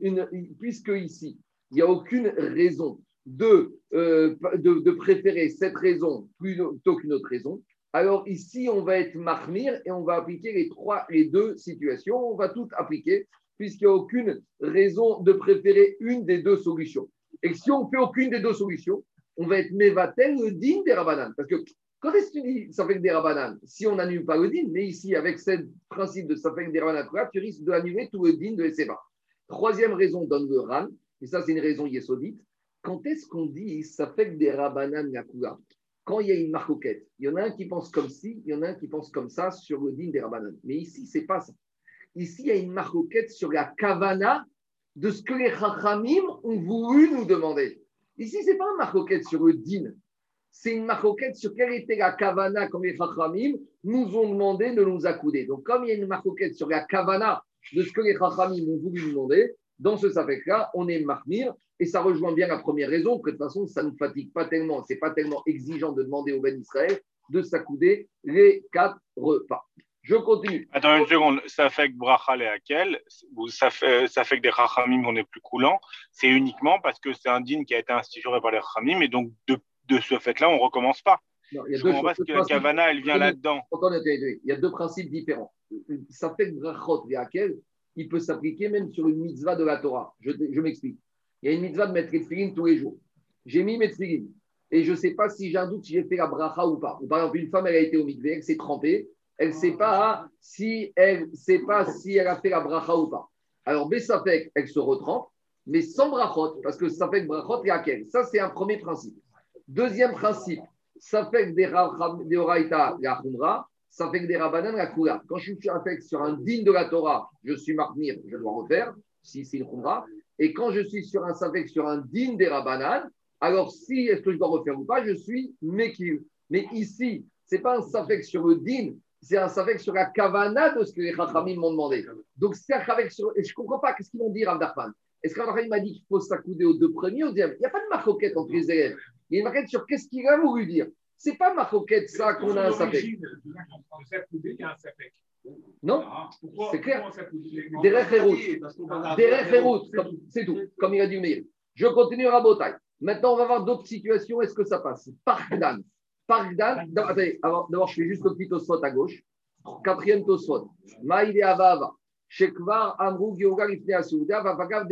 Speaker 1: une, puisque ici, il n'y a aucune raison de, euh, de, préférer cette raison plutôt qu'une autre raison, alors ici, on va être marmire et on va appliquer les, trois, deux situations. On va tout appliquer puisqu'il n'y a aucune raison de préférer une des deux solutions. Et si on ne fait aucune des deux solutions, on va être mévatel digne des rabananes. Parce que quand est-ce que tu dis ça fait des rabananes Si on n'annule pas le din, mais ici, avec ce principe de ça fait des rabananes, tu risques d'annuler tout le din de Seba. Troisième raison donne le ran, et ça, c'est une raison yesodite. Quand est-ce qu'on dit ça fait des rabananes Yakula quand il y a une marcoquette, il y en a un qui pense comme ci, il y en a un qui pense comme ça sur le din des Rabbanan. Mais ici, c'est pas ça. Ici, il y a une marcoquette sur la kavana de ce que les Chachamim ont voulu nous demander. Ici, ce n'est pas une marcoquette sur le din. C'est une marcoquette sur quelle était la kavana quand les Chachamim nous ont demandé de nous accouder. Donc, comme il y a une marcoquette sur la kavana de ce que les Chachamim ont voulu nous demander, dans ce safek-là, on est marmir et ça rejoint bien la première raison, que de toute façon, ça ne fatigue pas tellement, c'est pas tellement exigeant de demander au Ben Israël de s'accouder les quatre repas. Je continue.
Speaker 2: Attends une seconde, ça fait que bracha et Akel, ça fait, ça fait que des rachamim, on est plus coulant, c'est uniquement parce que c'est un din qui a été institué par les rachamim, et donc de, de ce fait-là, on ne recommence pas. Non, il y a deux, parce que la kavana, elle vient là-dedans.
Speaker 1: Il y a deux principes différents. Ça fait que brachot Akel, il peut s'appliquer même sur une mitzvah de la Torah. Je, je m'explique. Il y a une mitzvah de mettre les tous les jours. J'ai mis mes et je ne sais pas si j'ai un doute si j'ai fait la bracha ou pas. Ou par exemple, une femme, elle a été au mikveh, elle s'est trempée, elle ne sait pas si elle sait pas si elle a fait la bracha ou pas. Alors, Bessafek, elle se retrempe, mais sans brachot, parce que ça fait que brachot akel. Ça, c'est un premier principe. Deuxième principe, ça fait que des oraita la khumra, ça fait que des rabanan la kula. Quand je suis sur un digne de la Torah, je suis marmir, je dois refaire, si c'est une khumra. Et quand je suis sur un safek, sur un din des rabanan, alors si est-ce que je dois refaire ou pas, je suis mekil. Mais ici, ce n'est pas un safek sur le din, c'est un safek sur la kavana de ce que les chachamim m'ont demandé. Donc c'est un safek sur. Et je ne comprends pas, qu'est-ce qu'ils vont dire, Abdarpan Est-ce qu'Abdarpan m'a dit qu'il faut s'accouder aux deux premiers ou au deuxième? Il n'y a pas de marcoquette entre les. Il y a une marquette sur qu'est-ce qu'il a voulu dire. Ce n'est pas marcoquette ça qu'on a un safek. Non, ah, c'est clair. Des référoutes, c'est tout, comme il a dit Meir. Je continue à Botaï. Maintenant, on va voir d'autres situations. Est-ce que ça passe? Parkdan. Parkdan. Attendez, d'abord, je fais juste le petit tosfot à gauche. Quatrième tosfot. Maïde Avava. Shekvar Amrou Gyoga Asouda Vavagav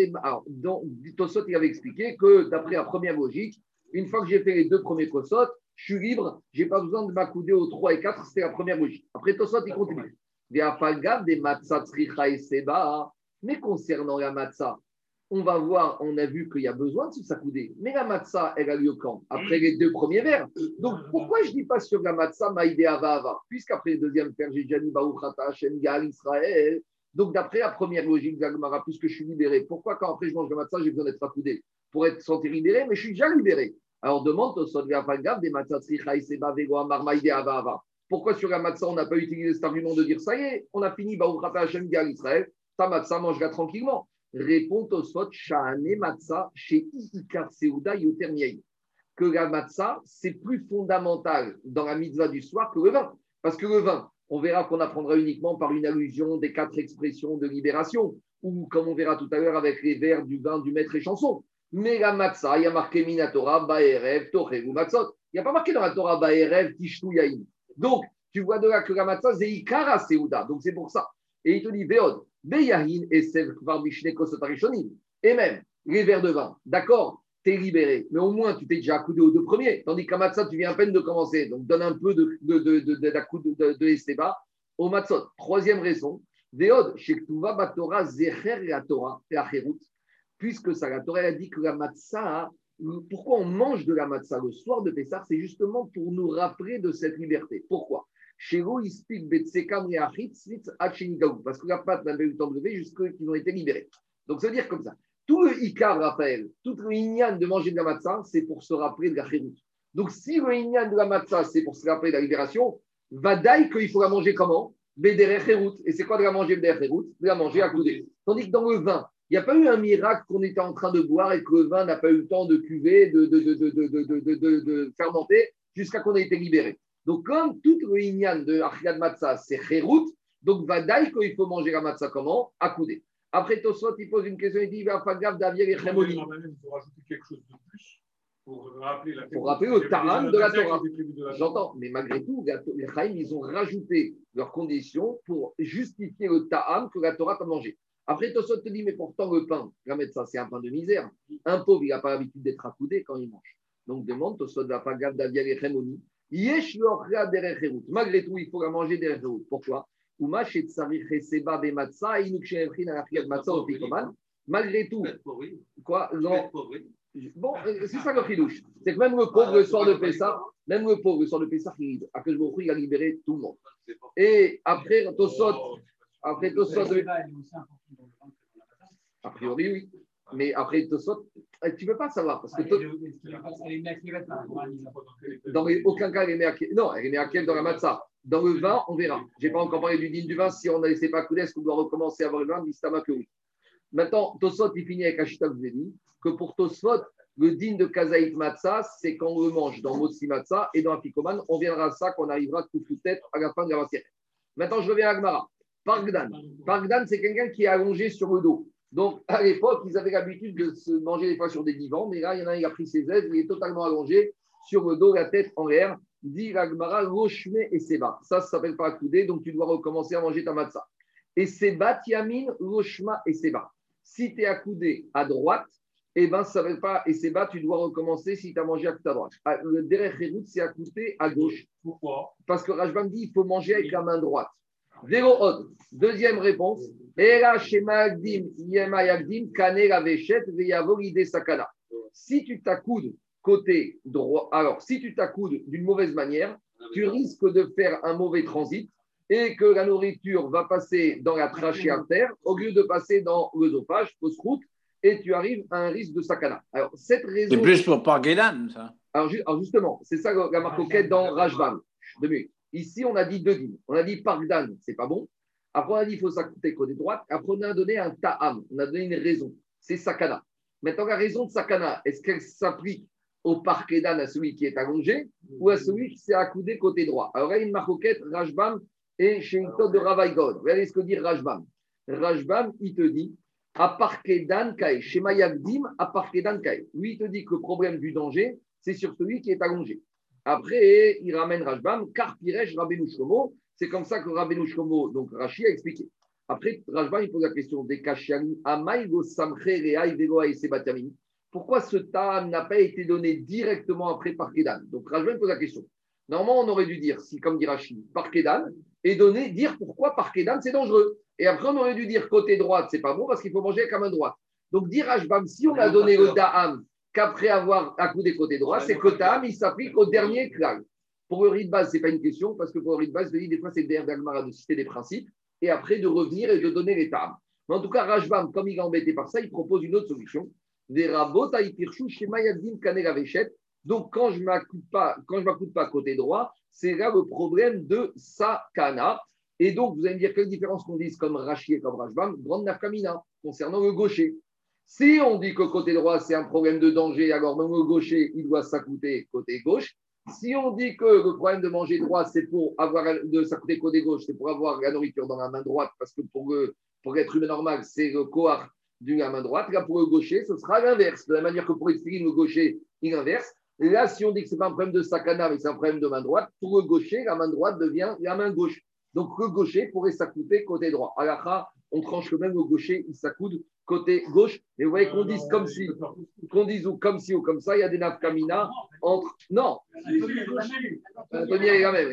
Speaker 1: Donc, Tosfot, il avait expliqué que d'après la première logique, une fois que j'ai fait les deux premiers tosfot, je suis libre, je n'ai pas besoin de m'accouder aux 3 et 4, c'était la première logique. Après Tosfot, il continue Mais concernant la matzah, on va voir, on a vu qu'il y a besoin de se s'accouder. Mais la matzah, elle a lieu quand? Après les deux premiers vers. Donc pourquoi je ne dis pas sur la matzah Maïdé Ava Puisqu'après le deuxième vers, j'ai déjà dit Gal, Israël. Donc d'après la première logique puisque je suis libéré, pourquoi quand après je mange la matzah, j'ai besoin d'être accoudé? Pour être sentir libéré, mais je suis déjà libéré. Alors demande au Sod des matzah Tzricha Seba Vego Amar Maïdé Ava pourquoi sur la matzah, on n'a pas utilisé cet argument de dire ça y est, on a fini, on Hashem Israël, ta matzah mangera tranquillement Réponds au Sot, Shahane matzah chez Ikar Seuda Yoter Que la matzah, c'est plus fondamental dans la mitzvah du soir que le vin. Parce que le vin, on verra qu'on apprendra uniquement par une allusion des quatre expressions de libération, ou comme on verra tout à l'heure avec les vers du vin du maître et chanson. Mais la matzah, il y a marqué Minatora, Baerev, ou Matzot. Il n'y a pas marqué dans la Torah Baerev, Tishtu Yain. Donc, tu vois de là que la matzah, c'est Ikara Seuda. Donc, c'est pour ça. Et il te dit, Veod, Beyahin et Sev Et même, les verres de vin, d'accord, tu es libéré. Mais au moins, tu t'es déjà accoudé aux deux premiers. Tandis qu'à matzah, tu viens à peine de commencer. Donc, donne un peu de, de, de, de, de, de au matzot. Troisième raison, Veod, Shektuva Batora Zecher la Torah et Puisque ça, la a dit que la matzah, pourquoi on mange de la matzah le soir de Pessah C'est justement pour nous rappeler de cette liberté. Pourquoi? Parce que la pâte n'a pas eu le temps de lever jusqu'à qu'ils ont été libérés. Donc, ça veut dire comme ça. Tout le Icar rappelle, tout le de manger de la matzah, c'est pour se rappeler de la chéroute. Donc, si le de la matzah, c'est pour se rappeler de la libération, va d'ailleurs qu'il faut la manger comment? Et c'est quoi de la manger De la manger à couder. Tandis que dans le vin, il n'y a pas eu un miracle qu'on était en train de boire et que le vin n'a pas eu le temps de cuver, de, de, de, de fermenter jusqu'à qu'on ait été libéré. Donc, comme toute le inyan de Achiyad Matzah, c'est Kherout, donc Vadaï, il faut manger la Matzah comment? À couder. Après, Tosot, il pose une question, il dit il va pas grave d'avier et.
Speaker 6: Il faut rajouter quelque chose de plus pour rappeler, la
Speaker 1: pour rappeler le Taran de la Torah. J'entends, mais malgré tout, les Chaim, ils ont rajouté leurs conditions pour justifier le Ta'am que la Torah a mangé. Après, Tosot te dit, mais pourtant, le pain, mettre ça, c'est un pain de misère. Un pauvre, il n'a pas l'habitude d'être accoudé quand il mange. Donc, demande, Tosot va pas. Malgré tout, il faut la manger des Pourquoi? Malgré tout, quoi Bon, euh, c'est ça le chidouche. C'est que même le pauvre, le soir de Pessah, même le pauvre, le soir de Pessah, il, il a libéré tout le monde. Et après, Tosot, après Tosot, a priori, oui. Mais après Tosot, eh, tu ne peux pas savoir. Parce que dans aucun cas, elle est à Non, elle est dans la matzah. Dans le vin, on verra. Je n'ai pas encore parlé du din du vin. Si on ne laissé pas couler, est-ce qu'on doit recommencer à avoir le vin? Mistama que oui. Maintenant, Tosot, il finit avec Ashita, dit que pour Tosot, le din de Kazaït Matzah, c'est quand on le mange dans Motsi Matzah et dans Apikoman. On viendra à ça qu'on arrivera tout tout tête à la fin de la matière. Maintenant, je reviens à Agmara. Pargdan. Pargdan, c'est quelqu'un qui est allongé sur le dos. Donc, à l'époque, ils avaient l'habitude de se manger des fois sur des divans, mais là, il y en a un, il a pris ses ailes, il est totalement allongé sur le dos, la tête en l'air. Dit Ragmara, Roshme et Seba. Ça, ça s'appelle pas accoudé, donc tu dois recommencer à manger ta matzah. Et Seba, Tiamin, Roshma et Seba. Si tu es accoudé à droite, eh ben, ça s'appelle pas et Seba, tu dois recommencer si tu as mangé à à droite. Ah, le derech c'est accoudé à gauche.
Speaker 6: Pourquoi?
Speaker 1: Parce que Rajban dit il faut manger avec la main droite. Deuxième réponse. Si tu t'accoudes côté droit, alors si tu t'accoudes d'une mauvaise manière, tu risques de faire un mauvais transit et que la nourriture va passer dans la trachée artère au lieu de passer dans l'œsophage, fausse route, et tu arrives à un risque de sakana. Alors, cette raison.
Speaker 4: C'est plus pour Parguelan, ça.
Speaker 1: Alors, justement, c'est ça la marque dans Rajvan. Ici, on a dit deux dîmes. On a dit Pargdan, c'est pas bon. Après, on a dit qu'il faut s'accouter côté droite. Après, on a donné un ta'am. On a donné une raison. C'est sakana. Maintenant, la raison de sakana, est-ce qu'elle s'applique au parkedan, à celui qui est allongé, ou à celui qui s'est accoudé côté droit? Alors, il y a une marcoquette, Rajbam et chez une de Ravaïgod. Regardez ce que dit Rajbam? Rajbam, il te dit à parkedan kai, chez Mayagdim, à parkedan kai. Lui, il te dit que le problème du danger, c'est sur celui qui est allongé. Après, il ramène Rajbam, car Piresh Rabbeinu Shlomo, c'est comme ça que Rabbeinu Shlomo, donc Rashi a expliqué. Après, Rajbam, il pose la question des Amaïgo Samche. Pourquoi ce tam n'a pas été donné directement après par Kedan? Donc Rajbam pose la question. Normalement, on aurait dû dire, si comme dit Rashi, par Kedan, et donner, dire pourquoi par Kedan c'est dangereux. Et après, on aurait dû dire côté droite, c'est pas bon parce qu'il faut manger avec la main droite. Donc, dire Rajbam, si on a donné le Da'am qu'après avoir accoudé côté droit, c'est que Tam, il s'applique au dernier klal. Pour le de base, ce n'est pas une question, parce que pour le de base, des fois, c'est le d'Agmara de citer des principes, et après de revenir et de donner les tam. Mais en tout cas, Rajbam, comme il est embêté par ça, il propose une autre solution. Donc, quand je ne m'accoude pas, quand je pas côté droit, c'est là le problème de Sakana. Et donc, vous allez me dire quelle différence qu'on dise comme Rachi et comme Rajbam, grande nafkamina, concernant le gaucher. Si on dit que côté droit, c'est un problème de danger, alors même le gaucher, il doit s'accouter côté gauche. Si on dit que le problème de manger droit, c'est pour avoir de s'accouter côté gauche, c'est pour avoir la nourriture dans la main droite, parce que pour, le, pour être humain normal, c'est le coar de la main droite. Là, pour le gaucher, ce sera l'inverse. De la manière que pour expliquer le gaucher, il inverse. là, si on dit que ce n'est pas un problème de sakana, mais c'est un problème de main droite, pour le gaucher, la main droite devient la main gauche. Donc le gaucher pourrait s'accouter côté droit. À la on tranche le même le gaucher, il s'accoude côté gauche. Et vous voyez qu'on dise comme si, qu'on dise ou comme si ou comme ça, il y a des nafkamina entre. Non.
Speaker 4: Anthony est la même.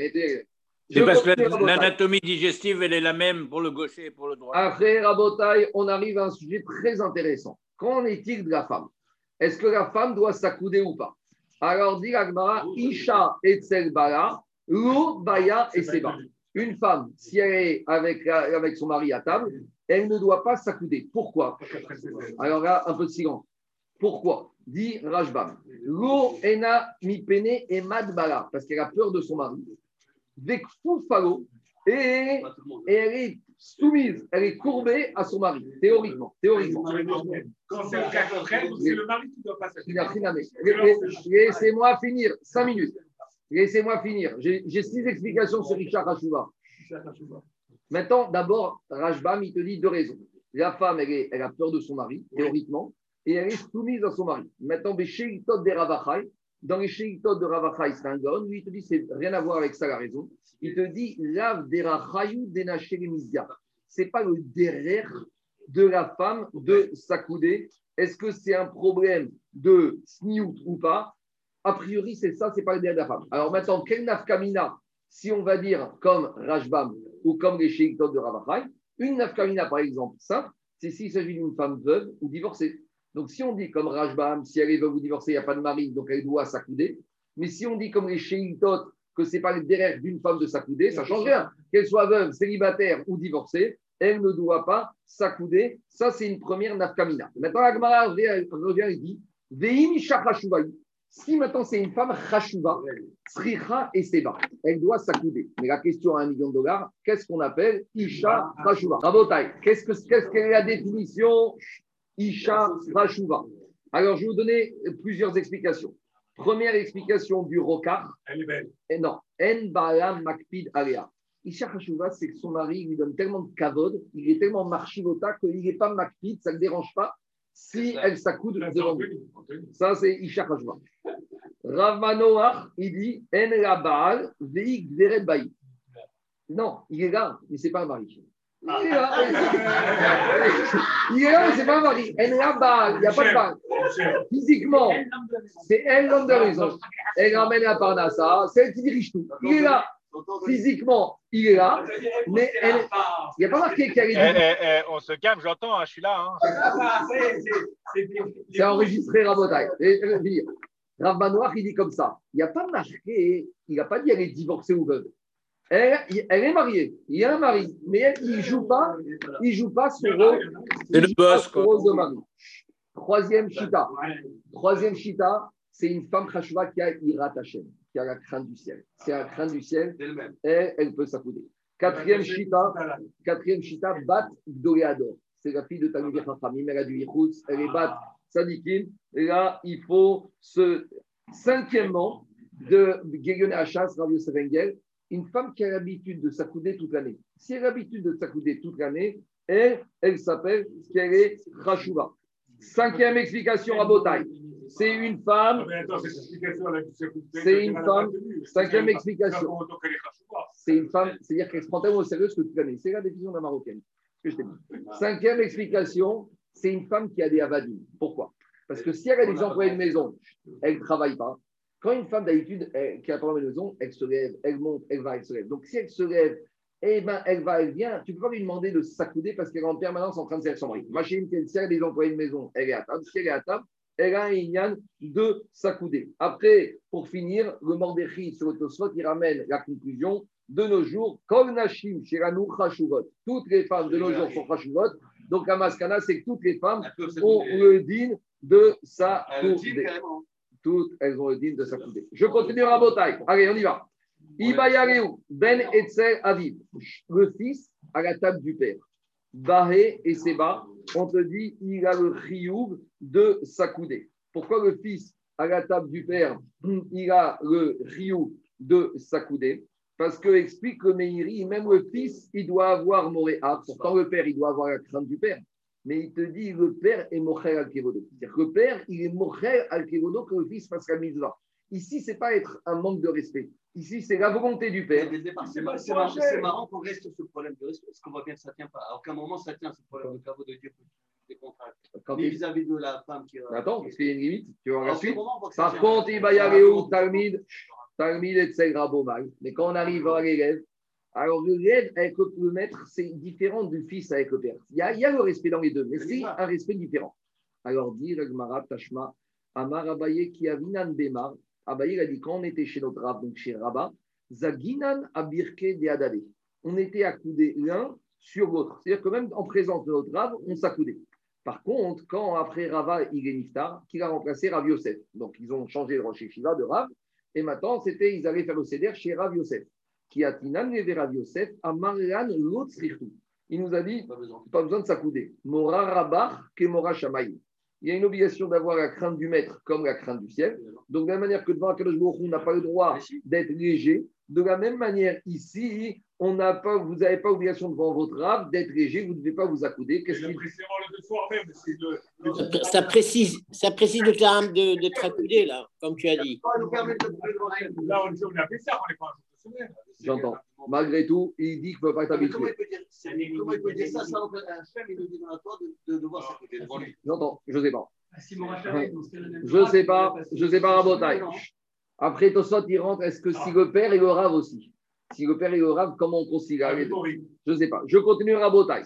Speaker 4: C'est parce que l'anatomie digestive, elle est la même pour le gaucher et pour le droit.
Speaker 1: Après, Rabotai, on arrive à un sujet très intéressant. Qu'en est-il de la femme? Est-ce que la femme doit s'accouder ou pas? Alors, dit Agmara, Isha et Bala, Lo, Baya et Seba. Une femme, si elle est avec, avec son mari à table, elle ne doit pas s'accouder. Pourquoi? Alors là, un peu de silence. Pourquoi? Dit Rajbam. Lo ena mi pene et madbala, parce qu'elle a peur de son mari. Vek falo, et, elle est soumise, elle est courbée à son mari, théoriquement. théoriquement.
Speaker 6: Quand c'est le cas c'est le mari qui doit passer.
Speaker 1: Laissez-moi finir, cinq minutes. Laissez-moi finir. J'ai six explications sur Richard Hachouva. Maintenant, d'abord, Rajbam, il te dit deux raisons. La femme, elle, elle a peur de son mari, théoriquement, et elle est soumise à son mari. Maintenant, des Ravachai, dans les Sheiktot de Ravachai, c'est un lui, il te dit, c'est rien à voir avec ça la raison. Il te dit, Lav Derachayou Ce C'est pas le derrière de la femme de s'accouder. Est-ce que c'est un problème de sniout ou pas? A priori, c'est ça, c'est pas le derrière de la femme. Alors maintenant, quel nafkamina, si on va dire comme Rajbam ou comme les Sheiktot de Ravachai, une nafkamina, par exemple, simple, c'est s'il s'agit d'une femme veuve ou divorcée. Donc, si on dit comme Rajbam, si elle veut vous divorcer, il n'y a pas de mari, donc elle doit s'accouder. Mais si on dit comme les Sheiktot, que ce n'est pas le derrière d'une femme de s'accouder, ça change rien. Qu'elle soit veuve, célibataire ou divorcée, elle ne doit pas s'accouder. Ça, c'est une première nafkamina. Maintenant, Agmara revient et dit Veim Si maintenant c'est une femme chashuva, sricha et seba, elle doit s'accouder. Mais la question à un million de dollars, qu'est-ce qu'on appelle Isha chashuva Rabotai, qu'est-ce que qu'est-ce est la définition Isha chashuva Alors, je vais vous donner plusieurs explications. Première explication du rokar.
Speaker 6: Elle est belle.
Speaker 1: Et non. En makpid alea. Isha Hashuva, c'est que son mari lui donne tellement de kavod, il est tellement marchivota qu'il n'est pas makpid, ça ne le dérange pas si elle s'accoude devant lui. Ça, c'est Isha Hashuva. Rav Manoach, il dit En la baal veik bayi. Non, il est là, mais ce n'est pas un mari. Il est là, il est là, mais ce n'est pas un mari. En la baal, il n'y a pas de baal. Physiquement, c'est elle l'homme de raison. Elle ramène la Parnassa, c'est elle qui dirige tout. Il est là. Physiquement, il est là, mais elle... il n'y a pas marqué qu'elle est.
Speaker 2: Eh, eh, eh, on se calme, j'entends, hein, je suis là. Hein.
Speaker 1: C'est enregistré Rabotai. Rav Manoir, il dit comme ça. Il n'y a pas marqué, il n'a pas dit qu'elle est divorcée ou veuve. Elle, elle, est mariée, il y a un mari, mais elle, il ne joue pas, il joue pas son rôle,
Speaker 4: C'est le boss, quoi.
Speaker 1: de mari. Troisième chita. Troisième chita, c'est une femme khashva qui a Irat Hashem, qui a la crainte du ciel. C'est la crainte du ciel, et elle peut s'accouder. Quatrième chita, quatrième chita, Bat Gdoléador. C'est la fille de Talmud Chachamim, elle a du Yichutz, elle est Bat Sadikim. Et là, il faut ce cinquièmement de Gélion Hachas, Rav Yosef Engel, une femme qui a l'habitude de s'accouder toute l'année. Si elle a l'habitude de s'accouder toute l'année, elle, elle s'appelle qu'elle est Khashouva. Cinquième explication à Botaï. C'est une femme. C'est une femme. Cinquième explication. C'est une femme, c'est-à-dire qu'elle se prend tellement au sérieux que tu connais. C'est la décision de la marocaine. Cinquième explication, c'est une femme qui a des avadim. Pourquoi? Parce que si elle a des employés de maison, elle ne travaille pas. Quand une femme d'habitude qui a pas de maison, elle se lève, elle monte, elle va, elle se lève. Donc si elle se lève, eh ben, elle va, elle vient. Tu ne peux pas lui demander de s'accouder parce qu'elle est en permanence en train de servir son mari. Machine qu'elle sert des employés de maison, elle est à table. Si elle est à table, elle a un ignan de s'accouder. Après, pour finir, le Mordéchi sur le Tosfot, il ramène la conclusion de nos jours, Kol Nashim, Shiranou, Toutes les femmes de nos jours sont Chashuvot. Donc, la maskana, c'est que toutes les femmes ont le din de s'accouder. Toutes, elles ont le din de s'accouder. Je continue à Botaï. Allez, on y va. Ben Etzel Aviv, le fils à la table du père. Bahé et Seba, on te dit, il a le chiyuv de s'accouder. Pourquoi le fils à la table du père, il a le chiyuv de s'accouder Parce que, explique le Meiri, même le fils, il doit avoir Moréa. Pourtant, le père, il doit avoir la crainte du père. Mais il te dit, le père est Mocher al C'est-à-dire que le père, il est Mocher al que le fils fasse la là. Ici, ce n'est pas être un manque de respect. Ici, c'est la volonté du Père.
Speaker 5: C'est marrant, marrant qu'on reste sur ce problème de respect, parce qu'on voit bien que ça ne tient pas. À aucun moment, ça tient, ce problème de caveau de Dieu des contrats. Vis-à-vis de la femme qui.
Speaker 1: Attends, parce qu'il y a une limite. Tu vois la suite. Par contre, il va y aller où Talmid Talmid et Tsegra mal. Mais quand on arrive à l'élève, alors l'élève avec le maître, c'est différent du fils avec le père. Il y a, il y a le respect dans les deux, mais c'est un respect différent. Alors, dit Ragmara Tashma, Amar Abaye qui a Vinan Bemar, Abaye a dit quand on était chez notre rab, donc chez Rabat, Zaginan Abirke de Adade. On était accoudés l'un sur l'autre. C'est-à-dire que même en présence de notre rab, on s'accoudait. Par contre, quand après Rava, il est Niftar, qu'il a remplacé Rav Yosef. Donc, ils ont changé le Rocher Shiva de Rav. Et maintenant, c'était, ils allaient faire le CDR chez Rav Yosef. qui a Tinan Yosef, Amarian Il nous a dit, pas besoin, de s'accouder. Mora Rabach, Kemora Shamaï. Il y a une obligation d'avoir la crainte du maître comme la crainte du ciel. Donc, de la manière que devant Akadosh on n'a pas le droit d'être léger, de la même manière, ici, on n'a pas, vous n'avez pas obligation devant votre rave d'être léger, vous ne devez pas vous accouder. Qu'est-ce
Speaker 3: ça, précise, ça précise le terme de, de t'accouder, là, comme tu as dit.
Speaker 6: Là, on a fait ça, on n'est pas
Speaker 1: J'entends. Malgré tout, il dit qu'il ne peut pas être habitué. Comment
Speaker 5: il peut dire ça sans un chef, il nous dit dans toi de, de devoir s'accouder devant lui
Speaker 1: J'entends, je ne sais pas. Je ne sais pas, je ne sais pas, Rabotaille. Après, Tosot, il rentre, est-ce que si le père est le rave aussi? Si le père est le rave, comment on considère les deux? Je ne sais pas. Je continue Rabotaille.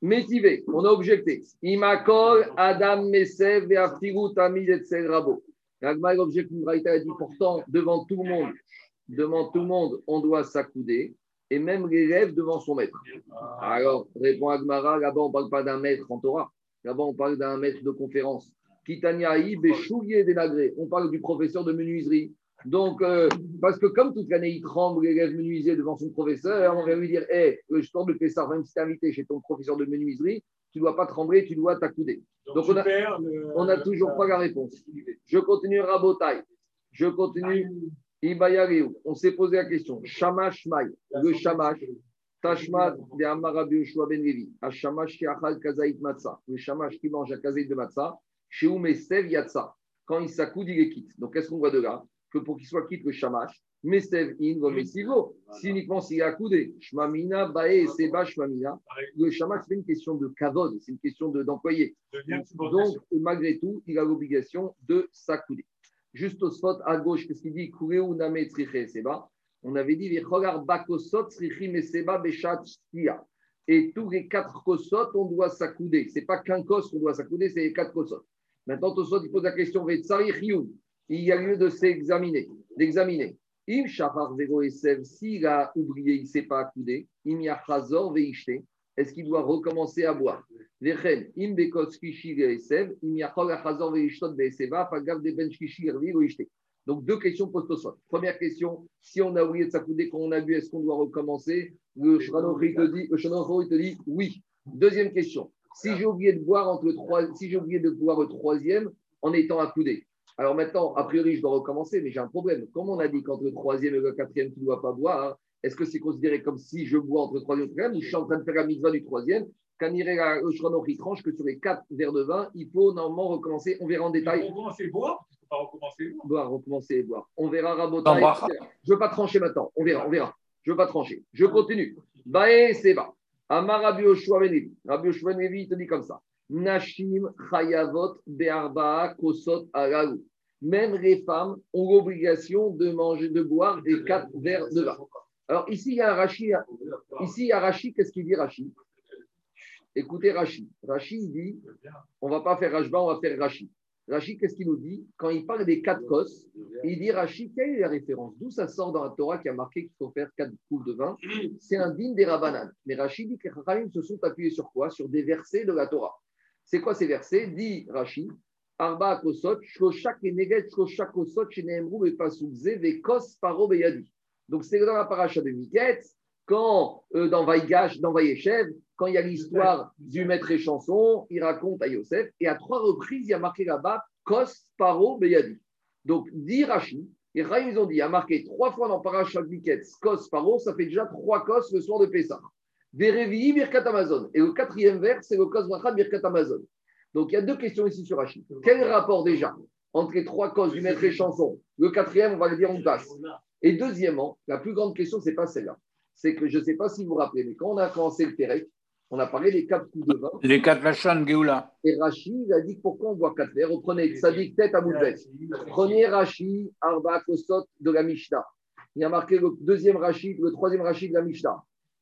Speaker 1: Métivé, on a objecté. Imakol, Adam, Mesev, Veaftiru, Tamid, et Rabo. L'Agma objecte une a dit pourtant, devant tout le monde, devant tout le monde, on doit s'accouder, et même l'élève devant son maître. Alors, répond Agmara, là-bas, on ne parle pas d'un maître en Torah, là-bas, on parle d'un maître de conférence. On parle du professeur de menuiserie. Donc, euh, parce que comme toute l'année, il tremble, l'élève menuisier devant son professeur, on va lui dire Hé, hey, je de ça, même si tu es invité chez ton professeur de menuiserie, tu ne dois pas trembler, tu dois t'accouder. Donc, on n'a a toujours pas la réponse. Je continue Rabotai. Je continue on s'est posé la question. Shamash Mai, le Shamash, Tashmat de Amarabi Yoshua Ben Levi, Shamash qui achal kazaït matzah, le Shamash qui mange à kazaït de matzah, chez Umesev Yatsa. Quand il s'accoude, il est quitte. Donc, qu'est-ce qu'on voit de là? Que pour qu'il soit quitte le Shamash, Mesev in, Vomesivo, si uniquement s'il est accoudé, Shmamina, Bae, Seba, Shmamina, le Shamash, c'est une question de kavod, c'est une question d'employé. Donc, malgré tout, il a l'obligation de s'accouder. Juste au spot à gauche, qu'est-ce qu'il dit? On avait dit Et tous les quatre kosot, on doit s'accouder. Ce n'est pas qu'un kos qu'on doit s'accouder, c'est les quatre kosot. Maintenant, Tosot, il pose la question il y a lieu de s'examiner, d'examiner. Im Shahar Vero Esev, s'il a oublié, il ne s'est pas accoudé, Im Yachazor Veishte, est-ce qu'il doit recommencer à boire? Donc, deux questions post Première question, si on a oublié de s'accouder quand on a bu, est-ce qu'on doit recommencer? Le Shranori te dit, te dit oui. Deuxième question, si j'ai oublié de boire entre trois, si j'ai oublié de boire le troisième en étant accoudé. Alors maintenant, a priori, je dois recommencer, mais j'ai un problème. Comme on a dit qu'entre le troisième et le quatrième, tu ne dois pas boire, est-ce que c'est considéré comme si je bois entre le troisième et le quatrième ou je suis en train de faire la mitzvah du troisième quand il le tranche que sur les quatre verres de vin, il faut normalement recommencer. On verra en détail.
Speaker 6: On recommencer boire pas recommencer
Speaker 1: boire? recommencer boire. On verra rabotaille. Je ne veux pas trancher maintenant. On verra, on verra. Je ne veux pas trancher. Je continue. Bae Seba. Amar Rabbi Yoshua Ben Rabbi Yoshua Ben il te dit comme ça. Nashim Chayavot Be'arba'a Kosot Agalu. Même les femmes ont l'obligation de manger, de boire des quatre verres de vin. Alors ici, il y a Rashi. Ici, il y a Rashi. Qu'est-ce qu'il dit Rashi? Écoutez Rashi. Rashi dit, on ne va pas faire Rashba, on va faire Rashi. Rashi, qu'est-ce qu'il nous dit? Quand il parle des quatre kos, il dit Rashi, quelle est la référence? D'où ça sort dans la Torah qui a marqué qu'il faut faire quatre coupes de vin? C'est un digne des Rabbanan. Mais Rashi dit que les Rabbanan se sont appuyés sur quoi? Sur des versets de la Torah. C'est quoi ces versets? Dit Rashi Arba kosot, shloshak et neget, shloshak kosot, sheneemru et pasukze, ve kos paro beyadi. Donc c'est dans la paracha de Miketz, quand euh, dans Vaïgash, dans Vaïechev, quand il y a l'histoire du maître et chanson, il raconte à Yosef, et à trois reprises, il y a marqué là-bas Kos, Paro, Beyadi. Donc, dit Rashi, et Raïm, ils ont dit, il a marqué trois fois dans Parashat Biket, Kos, Paro, ça fait déjà trois Kos le soir de Pessah. Verevi, Birkat Amazon. Et le quatrième vers, c'est le Kos Brachat, Birkat Amazon. Donc, il y a deux questions ici sur Rashi. Quel rapport déjà entre les trois Kos du maître et chanson? Le quatrième, on va le dire, on passe. Et deuxièmement, la plus grande question, ce n'est pas celle-là. C'est que je ne sais pas si vous vous rappelez, mais quand on a commencé le Pérec, on a parlé des quatre coups de vin.
Speaker 4: Les quatre Lachon, Géoula.
Speaker 1: Et Rachid a dit pourquoi on boit quatre verres? Reprenez dit tête à Moudvet. Prenez Rachid, Arba Kosot de la Mishnah. Il y a marqué le deuxième Rachid, le troisième Rachid de la Mishnah.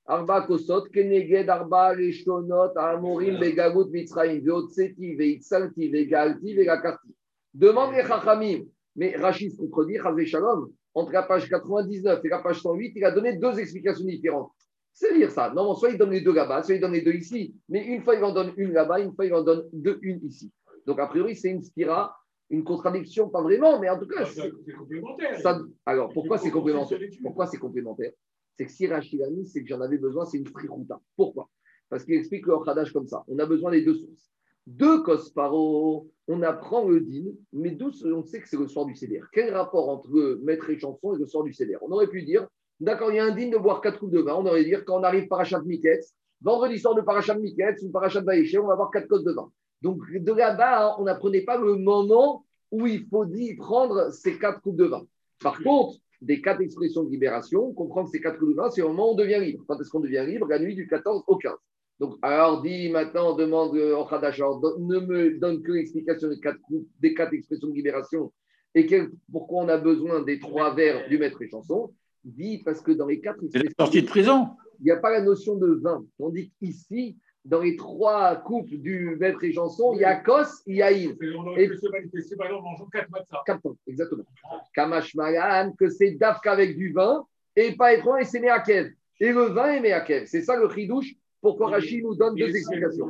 Speaker 1: Arba Kosot, Keneged Arba Reshonot, Amorim, Begagut, Mitzraim, Veotseti, Veitzalti, Vegalti, Vegakarti. Demande les Chachamim. Mais Rachid se contredit, Shalom. Entre la page 99 et la page 108, il a donné deux explications différentes. C'est dire ça. Non, soit il donne les deux là-bas, soit il donne les deux ici. Mais une fois, il en donne une là-bas, une fois, il en donne deux, une ici. Donc, a priori, c'est une spira, une contradiction, pas vraiment, mais en tout cas.
Speaker 6: C'est complémentaire.
Speaker 1: alors, pourquoi c'est complémentaire? Pourquoi c'est complémentaire? C'est que si Rachid a mis, c'est que j'en avais besoin, c'est une frirouta. Pourquoi? Parce qu'il explique le Khadash comme ça. On a besoin des deux sources. Deux Kosparo, on apprend le din, mais d'où on sait que c'est le soir du CDR. Quel rapport entre maître et chanson et le soir du CDR On aurait pu dire, d'accord, il y a un din de boire quatre coupes de vin. On aurait dire, quand on arrive Parachat Miketz, vendredi soir de Parachat Miketz ou Parachat Vaïché, on va avoir quatre cosses de vin. Donc de là-bas, on n'apprenait pas le moment où il faut prendre ces quatre coupes de vin. Par contre, des quatre expressions de libération, comprendre ces quatre coupes de vin, c'est au moment où on devient libre. Quand est-ce qu'on devient libre? La nuit du 14 au 15. Donc, alors dit maintenant, on demande au Khadash, ne me donne que l'explication des quatre, des quatre expressions de libération et pourquoi on a besoin des trois vers du maître et chanson. Dit parce que dans les quatre
Speaker 4: expressions. C'est sortie de prison.
Speaker 1: Il n'y a pas la notion de vin. Tandis qu'ici, dans les trois coupes du maître et chanson, il y a Kos, il y a Il.
Speaker 6: Et se manifester, par exemple, mangeant quatre matzahs.
Speaker 1: Quatre exactement. Kamash Magan, que c'est Dafka avec du vin, et pas étrange, et c'est Meakev. Et le vin est Meakev. C'est ça le chidouche pourquoi Rachid nous donne deux explications.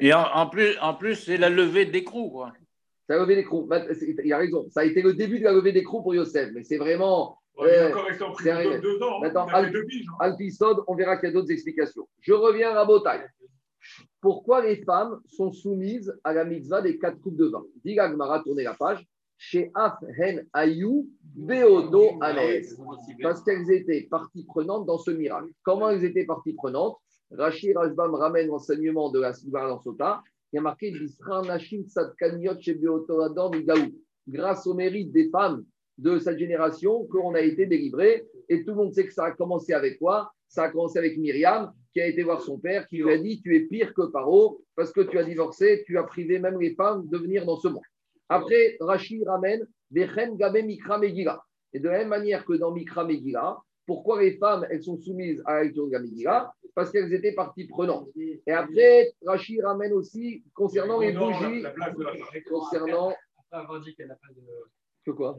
Speaker 4: Et en, plus, en plus c'est la levée d'écrou.
Speaker 1: C'est la levée d'écrou. Il a raison. Ça a été le début de la levée d'écrou pour Yosef, mais c'est vraiment.
Speaker 6: On deux ans. Maintenant,
Speaker 1: hein. on verra qu'il y a d'autres explications. Je reviens à Botaï. Pourquoi les femmes sont soumises à la mitzvah des quatre coupes de vin? Dit Gmara, tournez la page. Chez Afhen Ayou, Beodo Anes. Parce qu'elles étaient partie prenante dans ce miracle. Comment elles étaient partie prenante Rachid Rajbam ramène l'enseignement de la Sivara Sota. Il y a marqué Grâce au mérite des femmes de cette génération qu'on a été délivré. Et tout le monde sait que ça a commencé avec quoi? Ça a commencé avec Myriam, qui a été voir son père, qui lui a dit Tu es pire que Paro, parce que tu as divorcé, tu as privé même les femmes de venir dans ce monde. Après, Rachid ramène Gabe Mikra Megila. Et de la même manière que dans Mikra Megila, pourquoi les femmes, elles sont soumises à la lecture de Parce qu'elles étaient parties prenantes. Et après, Rachid ramène aussi, concernant les bougies, concernant... Que quoi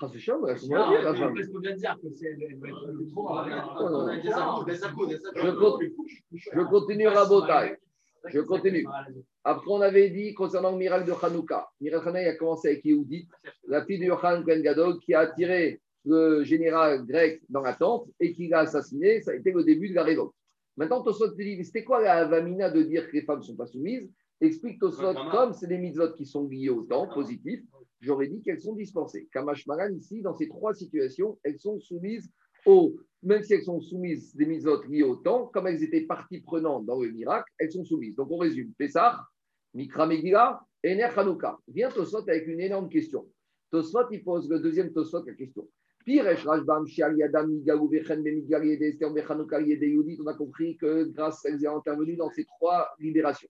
Speaker 1: ah, c'est chiant, mais c'est
Speaker 5: dire, la femme.
Speaker 1: Je continue à Botaï. Je continue. Après, on avait dit concernant le miracle de Hanouka. Le miracle de Hanouka a commencé avec Yehudit, la fille de Yohan Ben Gadol, qui a attiré le général grec dans la tente et qui l'a assassiné, ça a été le début de la révolte. Maintenant, Tosfot te dit, c'était quoi la vamina de dire que les femmes ne sont pas soumises Explique Tosfot, comme c'est des mitzvot qui sont liés au temps, positifs, j'aurais dit qu'elles sont dispensées. Kamash Maran, ici, dans ces trois situations, elles sont soumises au, même si elles sont soumises des mitzvot liés au temps, comme elles étaient partie prenante dans le miracle, elles sont soumises. Donc on résume, Pessah, Mikra Megillah et Ner Hanouka. Vient Tosfot avec une énorme question. Tosfot, il pose le deuxième Tosfot la question. On a compris que grâce à elles ont intervenu dans ces trois libérations.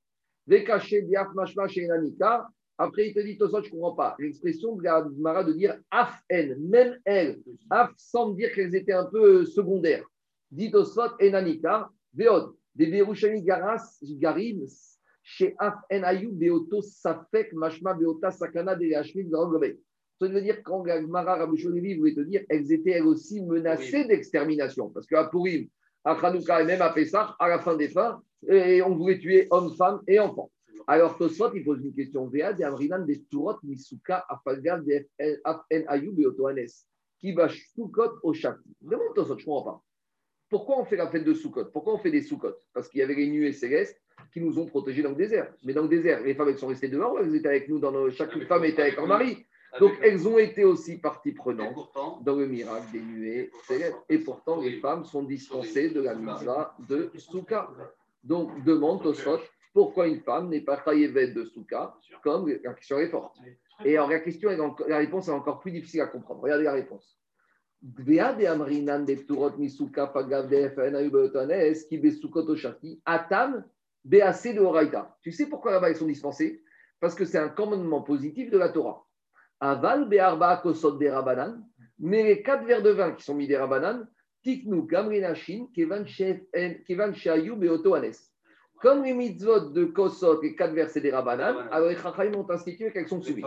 Speaker 1: Après, il te dit, Tosot, je ne comprends pas. L'expression de la Mara de dire af en, même elle, af semble dire qu'elles étaient un peu secondaires. Dit Tosot, enanika, veod, des Berushani garas, garim, chez af en ayou, beoto safek, mashma, beota sakana, de hashmid, ça veut dire quand Gagmara Rabouchonevi voulait te dire, elles étaient elles aussi menacées d'extermination. Parce qu'à Purim, à Hanouka et même à Pessah, à la fin des fins, et on voulait tuer hommes, femmes et enfants. Alors Tosfot, il pose une question. Vea de Amrinan de Turot Misuka Afalgal de En Ayub et Otoanes. Qui va Soukot au Shakti. Demande Tosfot, je ne comprends pas. Pourquoi on fait la fête de Soukot Pourquoi on fait des Soukot Parce qu'il y avait les nuées célestes qui nous ont protégés dans le désert. Mais dans le désert, les femmes, elles sont restées dehors, elles étaient avec nous, dans nos... chaque femme était avec leur mari? Donc, elles ont été aussi partie prenante dans le miracle des nuées célèbres. Et pourtant, les femmes sont dispensées de la mitzvah de Souka. Donc, demande Tosfot pourquoi une femme n'est pas taillée de Souka, comme la question est forte. Et alors, la, question est la réponse est encore plus difficile à comprendre. Regardez la réponse. Atam, de Tu sais pourquoi là-bas ils sont dispensés? Parce que c'est un commandement positif de la Torah. Aval be'arba kosot des rabanan, mais les quatre verres de vin qui sont mis des rabanan, tiknu gamrinashin, kevan shayu beoto anes. Comme les mitzvot de kosot, les quatre versets des rabanan, alors les chachaim ont institué qu'elles sont soumises.